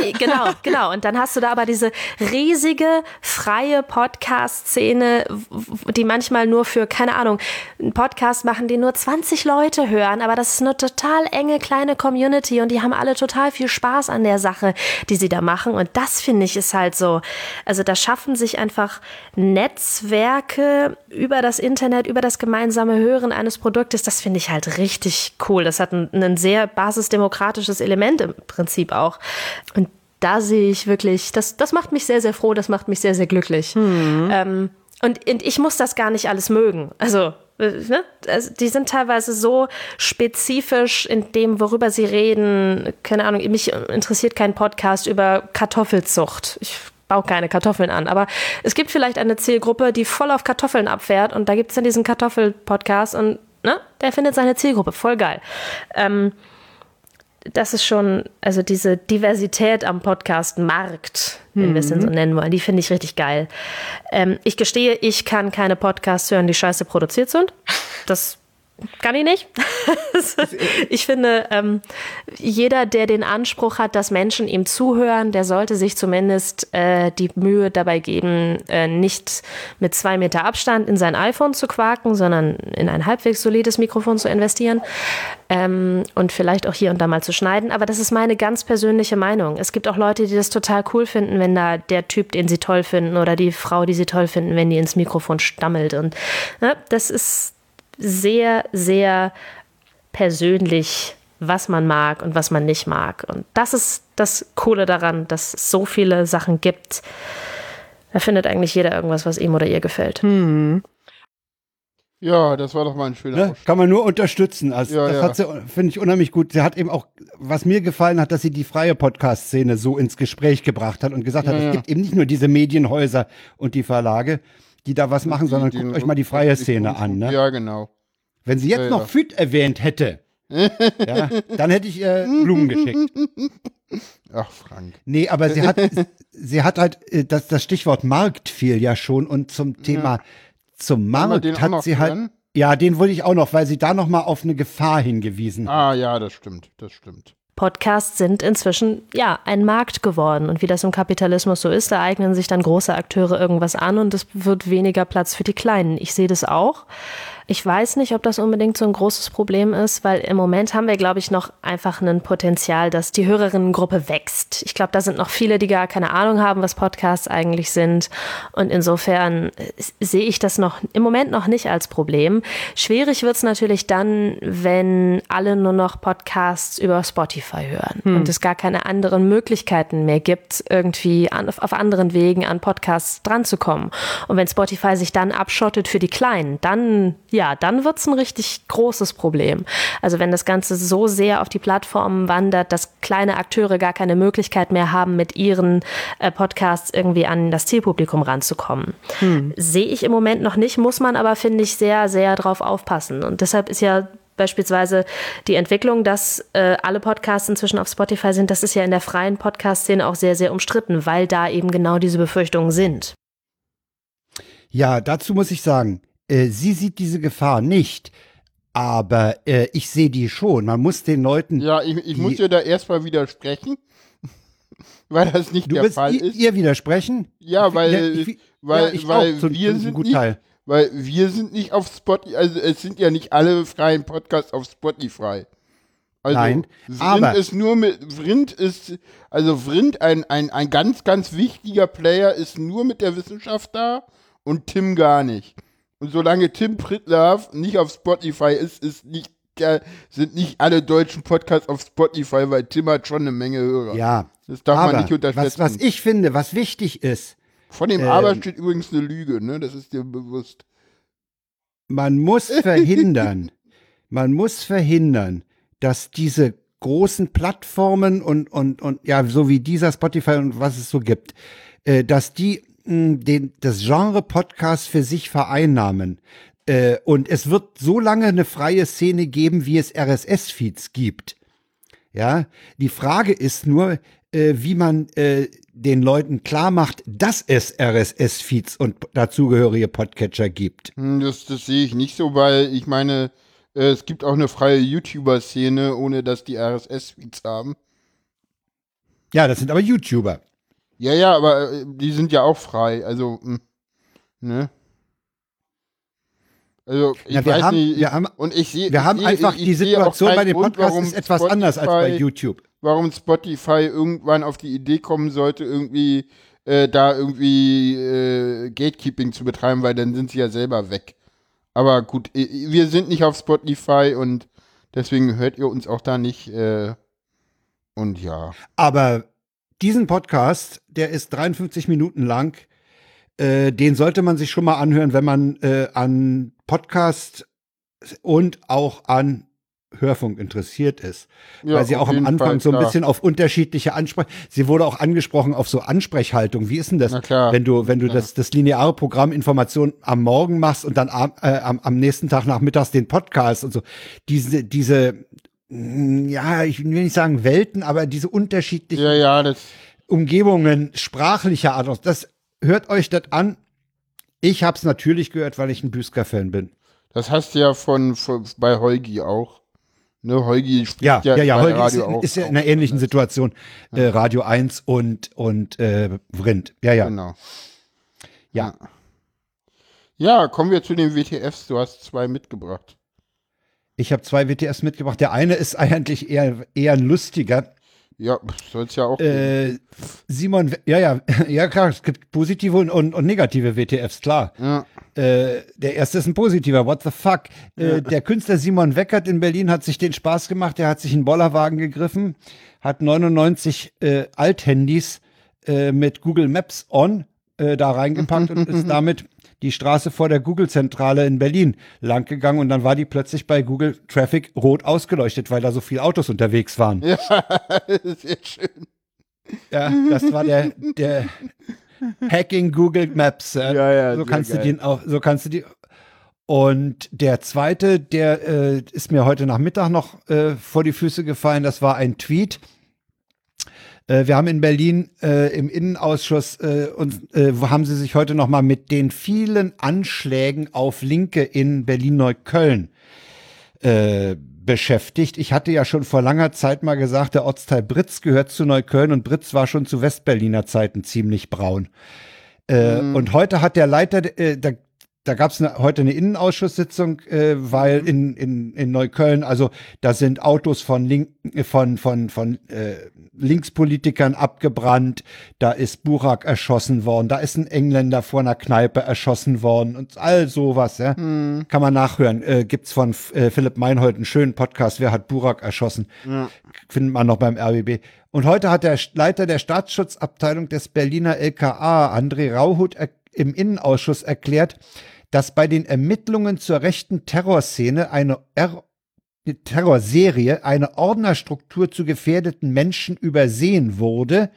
Äh, genau, [laughs] genau. Und dann hast du da aber diese riesige freie Podcast-Szene, die manchmal nur für, keine Ahnung, einen Podcast machen, den nur 20 Leute hören, aber das ist eine total enge kleine Community und die haben alle total viel Spaß an der Sache, die sie da machen. Und das finde ich ist halt so. Also da schaffen sich einfach Netzwerke über das Internet, über das gemeinsame Hören eines Produktes. Das finde ich halt richtig cool. Das hat hat ein, ein sehr basisdemokratisches Element im Prinzip auch. Und da sehe ich wirklich, das, das macht mich sehr, sehr froh, das macht mich sehr, sehr glücklich. Mhm. Ähm, und, und ich muss das gar nicht alles mögen. Also, äh, ne? also, die sind teilweise so spezifisch in dem, worüber sie reden. Keine Ahnung, mich interessiert kein Podcast über Kartoffelzucht. Ich baue keine Kartoffeln an. Aber es gibt vielleicht eine Zielgruppe, die voll auf Kartoffeln abfährt. Und da gibt es dann diesen Kartoffel-Podcast. Und ne? Der findet seine Zielgruppe, voll geil. Ähm, das ist schon, also diese Diversität am Podcast-Markt, wenn mhm. wir es denn so nennen wollen, die finde ich richtig geil. Ähm, ich gestehe, ich kann keine Podcasts hören, die scheiße produziert sind. Das kann ich nicht. [laughs] ich finde, ähm, jeder, der den Anspruch hat, dass Menschen ihm zuhören, der sollte sich zumindest äh, die Mühe dabei geben, äh, nicht mit zwei Meter Abstand in sein iPhone zu quaken, sondern in ein halbwegs solides Mikrofon zu investieren ähm, und vielleicht auch hier und da mal zu schneiden. Aber das ist meine ganz persönliche Meinung. Es gibt auch Leute, die das total cool finden, wenn da der Typ, den sie toll finden, oder die Frau, die sie toll finden, wenn die ins Mikrofon stammelt. Und ne, das ist sehr, sehr persönlich, was man mag und was man nicht mag. Und das ist das Coole daran, dass es so viele Sachen gibt. Da findet eigentlich jeder irgendwas, was ihm oder ihr gefällt.
Hm.
Ja, das war doch mal ein schöner
Ne? Kann man nur unterstützen. Also,
Ja,
das
ja.
hat sie, finde ich, unheimlich gut. Sie hat eben auch, was mir gefallen hat, dass sie die freie Podcast-Szene so ins Gespräch gebracht hat und gesagt hat,
Ja,
es
ja.
gibt eben nicht nur diese Medienhäuser und die Verlage, die da was machen, sondern
Die-
guckt euch mal die freie
die-
Szene an. Ne?
Ja, genau.
Wenn sie jetzt
Ja, ja.
noch FIT erwähnt hätte, [laughs] ja, dann hätte ich ihr Blumen geschickt.
Ach, Frank.
Nee, aber sie hat, [laughs] sie hat halt, äh, das, das Stichwort Markt fiel ja schon und zum Thema, zum
wir
Markt hat sie halt,
hören?
ja, den wollte ich auch noch, weil sie da noch mal auf eine Gefahr hingewiesen hat.
Ah, ja, das stimmt, das stimmt.
Podcasts sind inzwischen ja ein Markt geworden. Und wie das im Kapitalismus so ist, da eignen sich dann große Akteure irgendwas an und es wird weniger Platz für die Kleinen. Ich sehe das auch. Ich weiß nicht, ob das unbedingt so ein großes Problem ist, weil im Moment haben wir, glaube ich, noch einfach ein Potenzial, dass die Hörerinnengruppe wächst. Ich glaube, da sind noch viele, die gar keine Ahnung haben, was Podcasts eigentlich sind. Und insofern äh, sehe ich das noch im Moment noch nicht als Problem. Schwierig wird es natürlich dann, wenn alle nur noch Podcasts über Spotify hören und es gar keine anderen Möglichkeiten mehr gibt, irgendwie an, auf anderen Wegen an Podcasts dranzukommen. Und wenn Spotify sich dann abschottet für die Kleinen, dann, ja, dann wird es ein richtig großes Problem. Also wenn das Ganze so sehr auf die Plattformen wandert, dass kleine Akteure gar keine Möglichkeit mehr haben, mit ihren äh, Podcasts irgendwie an das Zielpublikum ranzukommen. Sehe ich im Moment noch nicht, muss man aber, finde ich, sehr, sehr drauf aufpassen. Und deshalb ist ja beispielsweise die Entwicklung, dass äh, alle Podcasts inzwischen auf Spotify sind, das ist ja in der freien Podcast-Szene auch sehr, sehr umstritten, weil da eben genau diese Befürchtungen sind.
Ja, dazu muss ich sagen, äh, sie sieht diese Gefahr nicht, aber äh, ich sehe die schon. Man muss den Leuten,
Ja, ich, ich
Die-
muss dir da erstmal widersprechen, [laughs] weil das nicht der Fall ist.
ihr widersprechen?
Ja,
Ich-
weil,
ja, ich-
weil,
ja, ich
weil
zu-
wir
zu-
sind nicht,
Teil.
weil wir sind nicht auf Spotify, also es sind ja nicht alle freien Podcasts auf Spotify. Also
Nein,
Vrind
aber-
ist nur mit Vrind ist also Vrind ein, ein ein ganz ganz wichtiger Player ist nur mit der Wissenschaft da und Tim gar nicht. Und solange Tim Pritlove nicht auf Spotify ist, ist nicht der, sind nicht alle deutschen Podcasts auf Spotify, weil Tim hat schon eine Menge Hörer.
Ja,
Das darf
aber
man nicht unterschätzen.
was, was ich finde, was wichtig ist,
Von dem
Ähm,
Aber steht übrigens eine Lüge, ne? Das ist dir bewusst.
man muss [laughs] verhindern, man muss verhindern, dass diese großen Plattformen und, und, und ja, so wie dieser Spotify und was es so gibt, äh, dass die den, das Genre Podcast für sich vereinnahmen. Äh, und es wird so lange eine freie Szene geben, wie es RSS-Feeds gibt. Ja, die Frage ist nur, äh, wie man äh, den Leuten klar macht, dass es RSS-Feeds und dazugehörige Podcatcher gibt.
Hm, Das, das sehe ich nicht so, weil ich meine, äh, es gibt auch eine freie YouTuber-Szene, ohne dass die RSS-Feeds haben.
Ja, das sind aber YouTuber.
Ja, ja, aber äh, die sind ja auch frei, also, hm, ne? Also, ich
Ja, wir
weiß
haben-
nicht,
wir haben-
und ich sehe,
Wir
ich
haben
sehe-
einfach
ich,
die
ich
Situation bei Podcasts
warum
ist etwas anders als bei
Spotify-
YouTube.
warum Spotify irgendwann auf die Idee kommen sollte, irgendwie äh, da irgendwie äh, Gatekeeping zu betreiben, weil dann sind sie ja selber weg. Aber gut, wir sind nicht auf Spotify und deswegen hört ihr uns auch da nicht. Äh, und ja.
Aber diesen Podcast, der ist 53 Minuten lang, äh, den sollte man sich schon mal anhören, wenn man äh, an Podcast und auch an Hörfunk interessiert ist.
Ja,
weil sie auch am Anfang
Fall,
so ein bisschen auf unterschiedliche Ansprech. Sie wurde auch angesprochen auf so Ansprechhaltung. Wie ist denn das, wenn du, wenn du das, das lineare Programm Information am Morgen machst und dann am, äh, am, am nächsten Tag nachmittags den Podcast und so. Diese, diese, ja, ich will nicht sagen Welten, aber diese unterschiedlichen
Ja, ja.
Umgebungen sprachlicher Art. Das hört euch das an. Ich habe es natürlich gehört, weil ich ein Büsker-Fan bin.
Das hast du ja von, von bei Heugi auch. Ne, Heugi
spricht ja, ja, ja, ja
Heugi
Radio ist, auch, ist ja in einer ähnlichen Situation. Ja. Äh, Radio 1 und, und äh, Vrind. Ja, ja.
Genau. Ja. Ja, kommen wir zu den WTFs. Du hast zwei mitgebracht.
Ich habe zwei WTFs mitgebracht. Der eine ist eigentlich eher, eher ein lustiger.
Ja, soll es ja auch.
Äh, Simon, ja, ja, [laughs] ja, klar, es gibt positive und, und, und negative WTFs, klar.
Ja.
Äh, der erste ist ein positiver, what the fuck. Äh, ja. Der Künstler Simon Weckert in Berlin hat sich den Spaß gemacht, er hat sich einen Bollerwagen gegriffen, hat 99 äh, Althandys äh, mit Google Maps on äh, da reingepackt und ist [laughs] damit die Straße vor der Google-Zentrale in Berlin lang gegangen und dann war die plötzlich bei Google Traffic rot ausgeleuchtet, weil da so viele Autos unterwegs waren.
Ja, [laughs] sehr schön.
Ja, das war der, der Hacking Google Maps.
Ja, ja,
so kannst geil. du den auch, so kannst du die. Und der zweite, der äh, ist mir heute Nachmittag noch äh, vor die Füße gefallen. Das war ein Tweet äh, wir haben in Berlin äh, im Innenausschuss äh, und äh, haben sie sich heute noch mal mit den vielen Anschlägen auf Linke in Berlin-Neukölln äh, beschäftigt. Ich hatte ja schon vor langer Zeit mal gesagt, der Ortsteil Britz gehört zu Neukölln und Britz war schon zu Westberliner Zeiten ziemlich braun. Äh, mhm. Und heute hat der Leiter, äh, da da gab es heute eine Innenausschusssitzung, äh, weil mhm. in, in, in Neukölln, also da sind Autos von, Link, von, von, von äh, Linkspolitikern abgebrannt, da ist Burak erschossen worden, da ist ein Engländer vor einer Kneipe erschossen worden und all sowas, ja. Mhm. Kann man nachhören. Äh, gibt's von äh, Philipp Meinhold einen schönen Podcast, wer hat Burak erschossen? Ja. Findet man noch beim RBB. Und heute hat der Leiter der Staatsschutzabteilung des Berliner LKA, André Rauhut, im Innenausschuss erklärt, dass bei den Ermittlungen zur rechten Terrorszene eine er Terrorserie eine Ordnerstruktur zu gefährdeten Menschen übersehen wurde,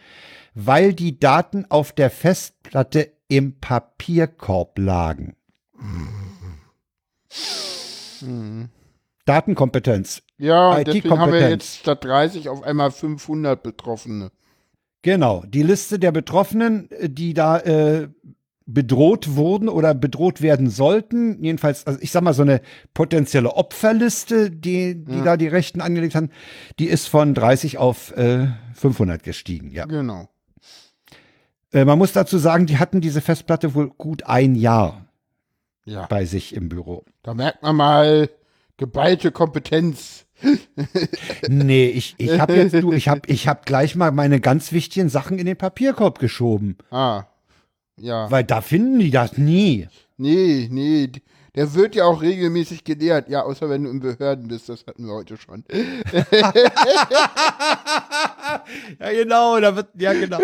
weil die Daten auf der Festplatte im Papierkorb lagen. Mhm. Datenkompetenz.
Ja, deswegen haben wir jetzt statt 30 auf einmal 500 Betroffene.
Genau, die Liste der Betroffenen, die da äh, bedroht wurden oder bedroht werden sollten. Jedenfalls, also ich sag mal, so eine potenzielle Opferliste, die, die ja. da die Rechten angelegt haben, die ist von 30 auf äh, 500 gestiegen, ja.
Genau.
Äh, man muss dazu sagen, die hatten diese Festplatte wohl gut ein Jahr
ja.
bei sich im Büro.
Da merkt man mal geballte Kompetenz. [laughs]
nee, ich, ich habe jetzt, du, ich habe [laughs] ich hab gleich mal meine ganz wichtigen Sachen in den Papierkorb geschoben.
Ah. Ja.
Weil da finden die das nie.
Nee, nee. Der wird ja auch regelmäßig gelehrt. Ja, außer wenn du in Behörden bist. Das hatten wir heute schon. [laughs]
ja, genau. Da wird, ja, genau.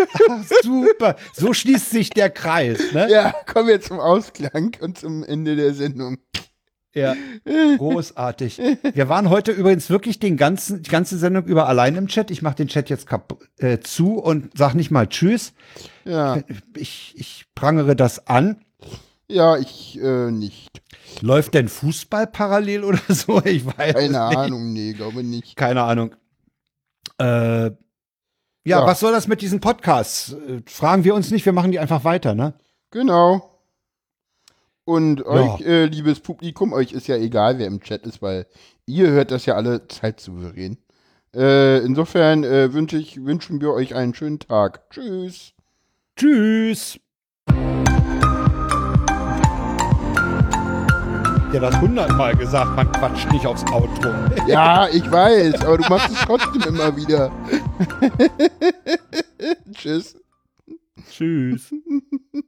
Super. So schließt sich der Kreis. Ne?
Ja, kommen wir zum Ausklang und zum Ende der Sendung.
Ja, großartig. Wir waren heute übrigens wirklich den ganzen, die ganze Sendung über allein im Chat. Ich mache den Chat jetzt äh, zu und sag nicht mal Tschüss.
Ja.
Ich, ich prangere das an.
Ja, ich äh, nicht.
Läuft denn Fußball parallel oder [laughs] so? Ich weiß
Keine nicht. Ahnung, nee, glaube nicht.
Keine Ahnung. Äh, ja, ja, was soll das mit diesen Podcasts? Äh, fragen wir uns nicht, wir machen die einfach weiter, ne?
Genau. Und euch, äh, liebes Publikum, euch ist ja egal, wer im Chat ist, weil ihr hört das ja alle zeitsouverän. Äh, insofern äh, wünsch ich, wünschen wir euch einen schönen Tag. Tschüss.
Tschüss. Ja, das hundertmal gesagt, man quatscht nicht aufs Outro. [laughs]
Ja, ich weiß, aber du machst es trotzdem immer wieder. [laughs] Tschüss.
Tschüss. [laughs]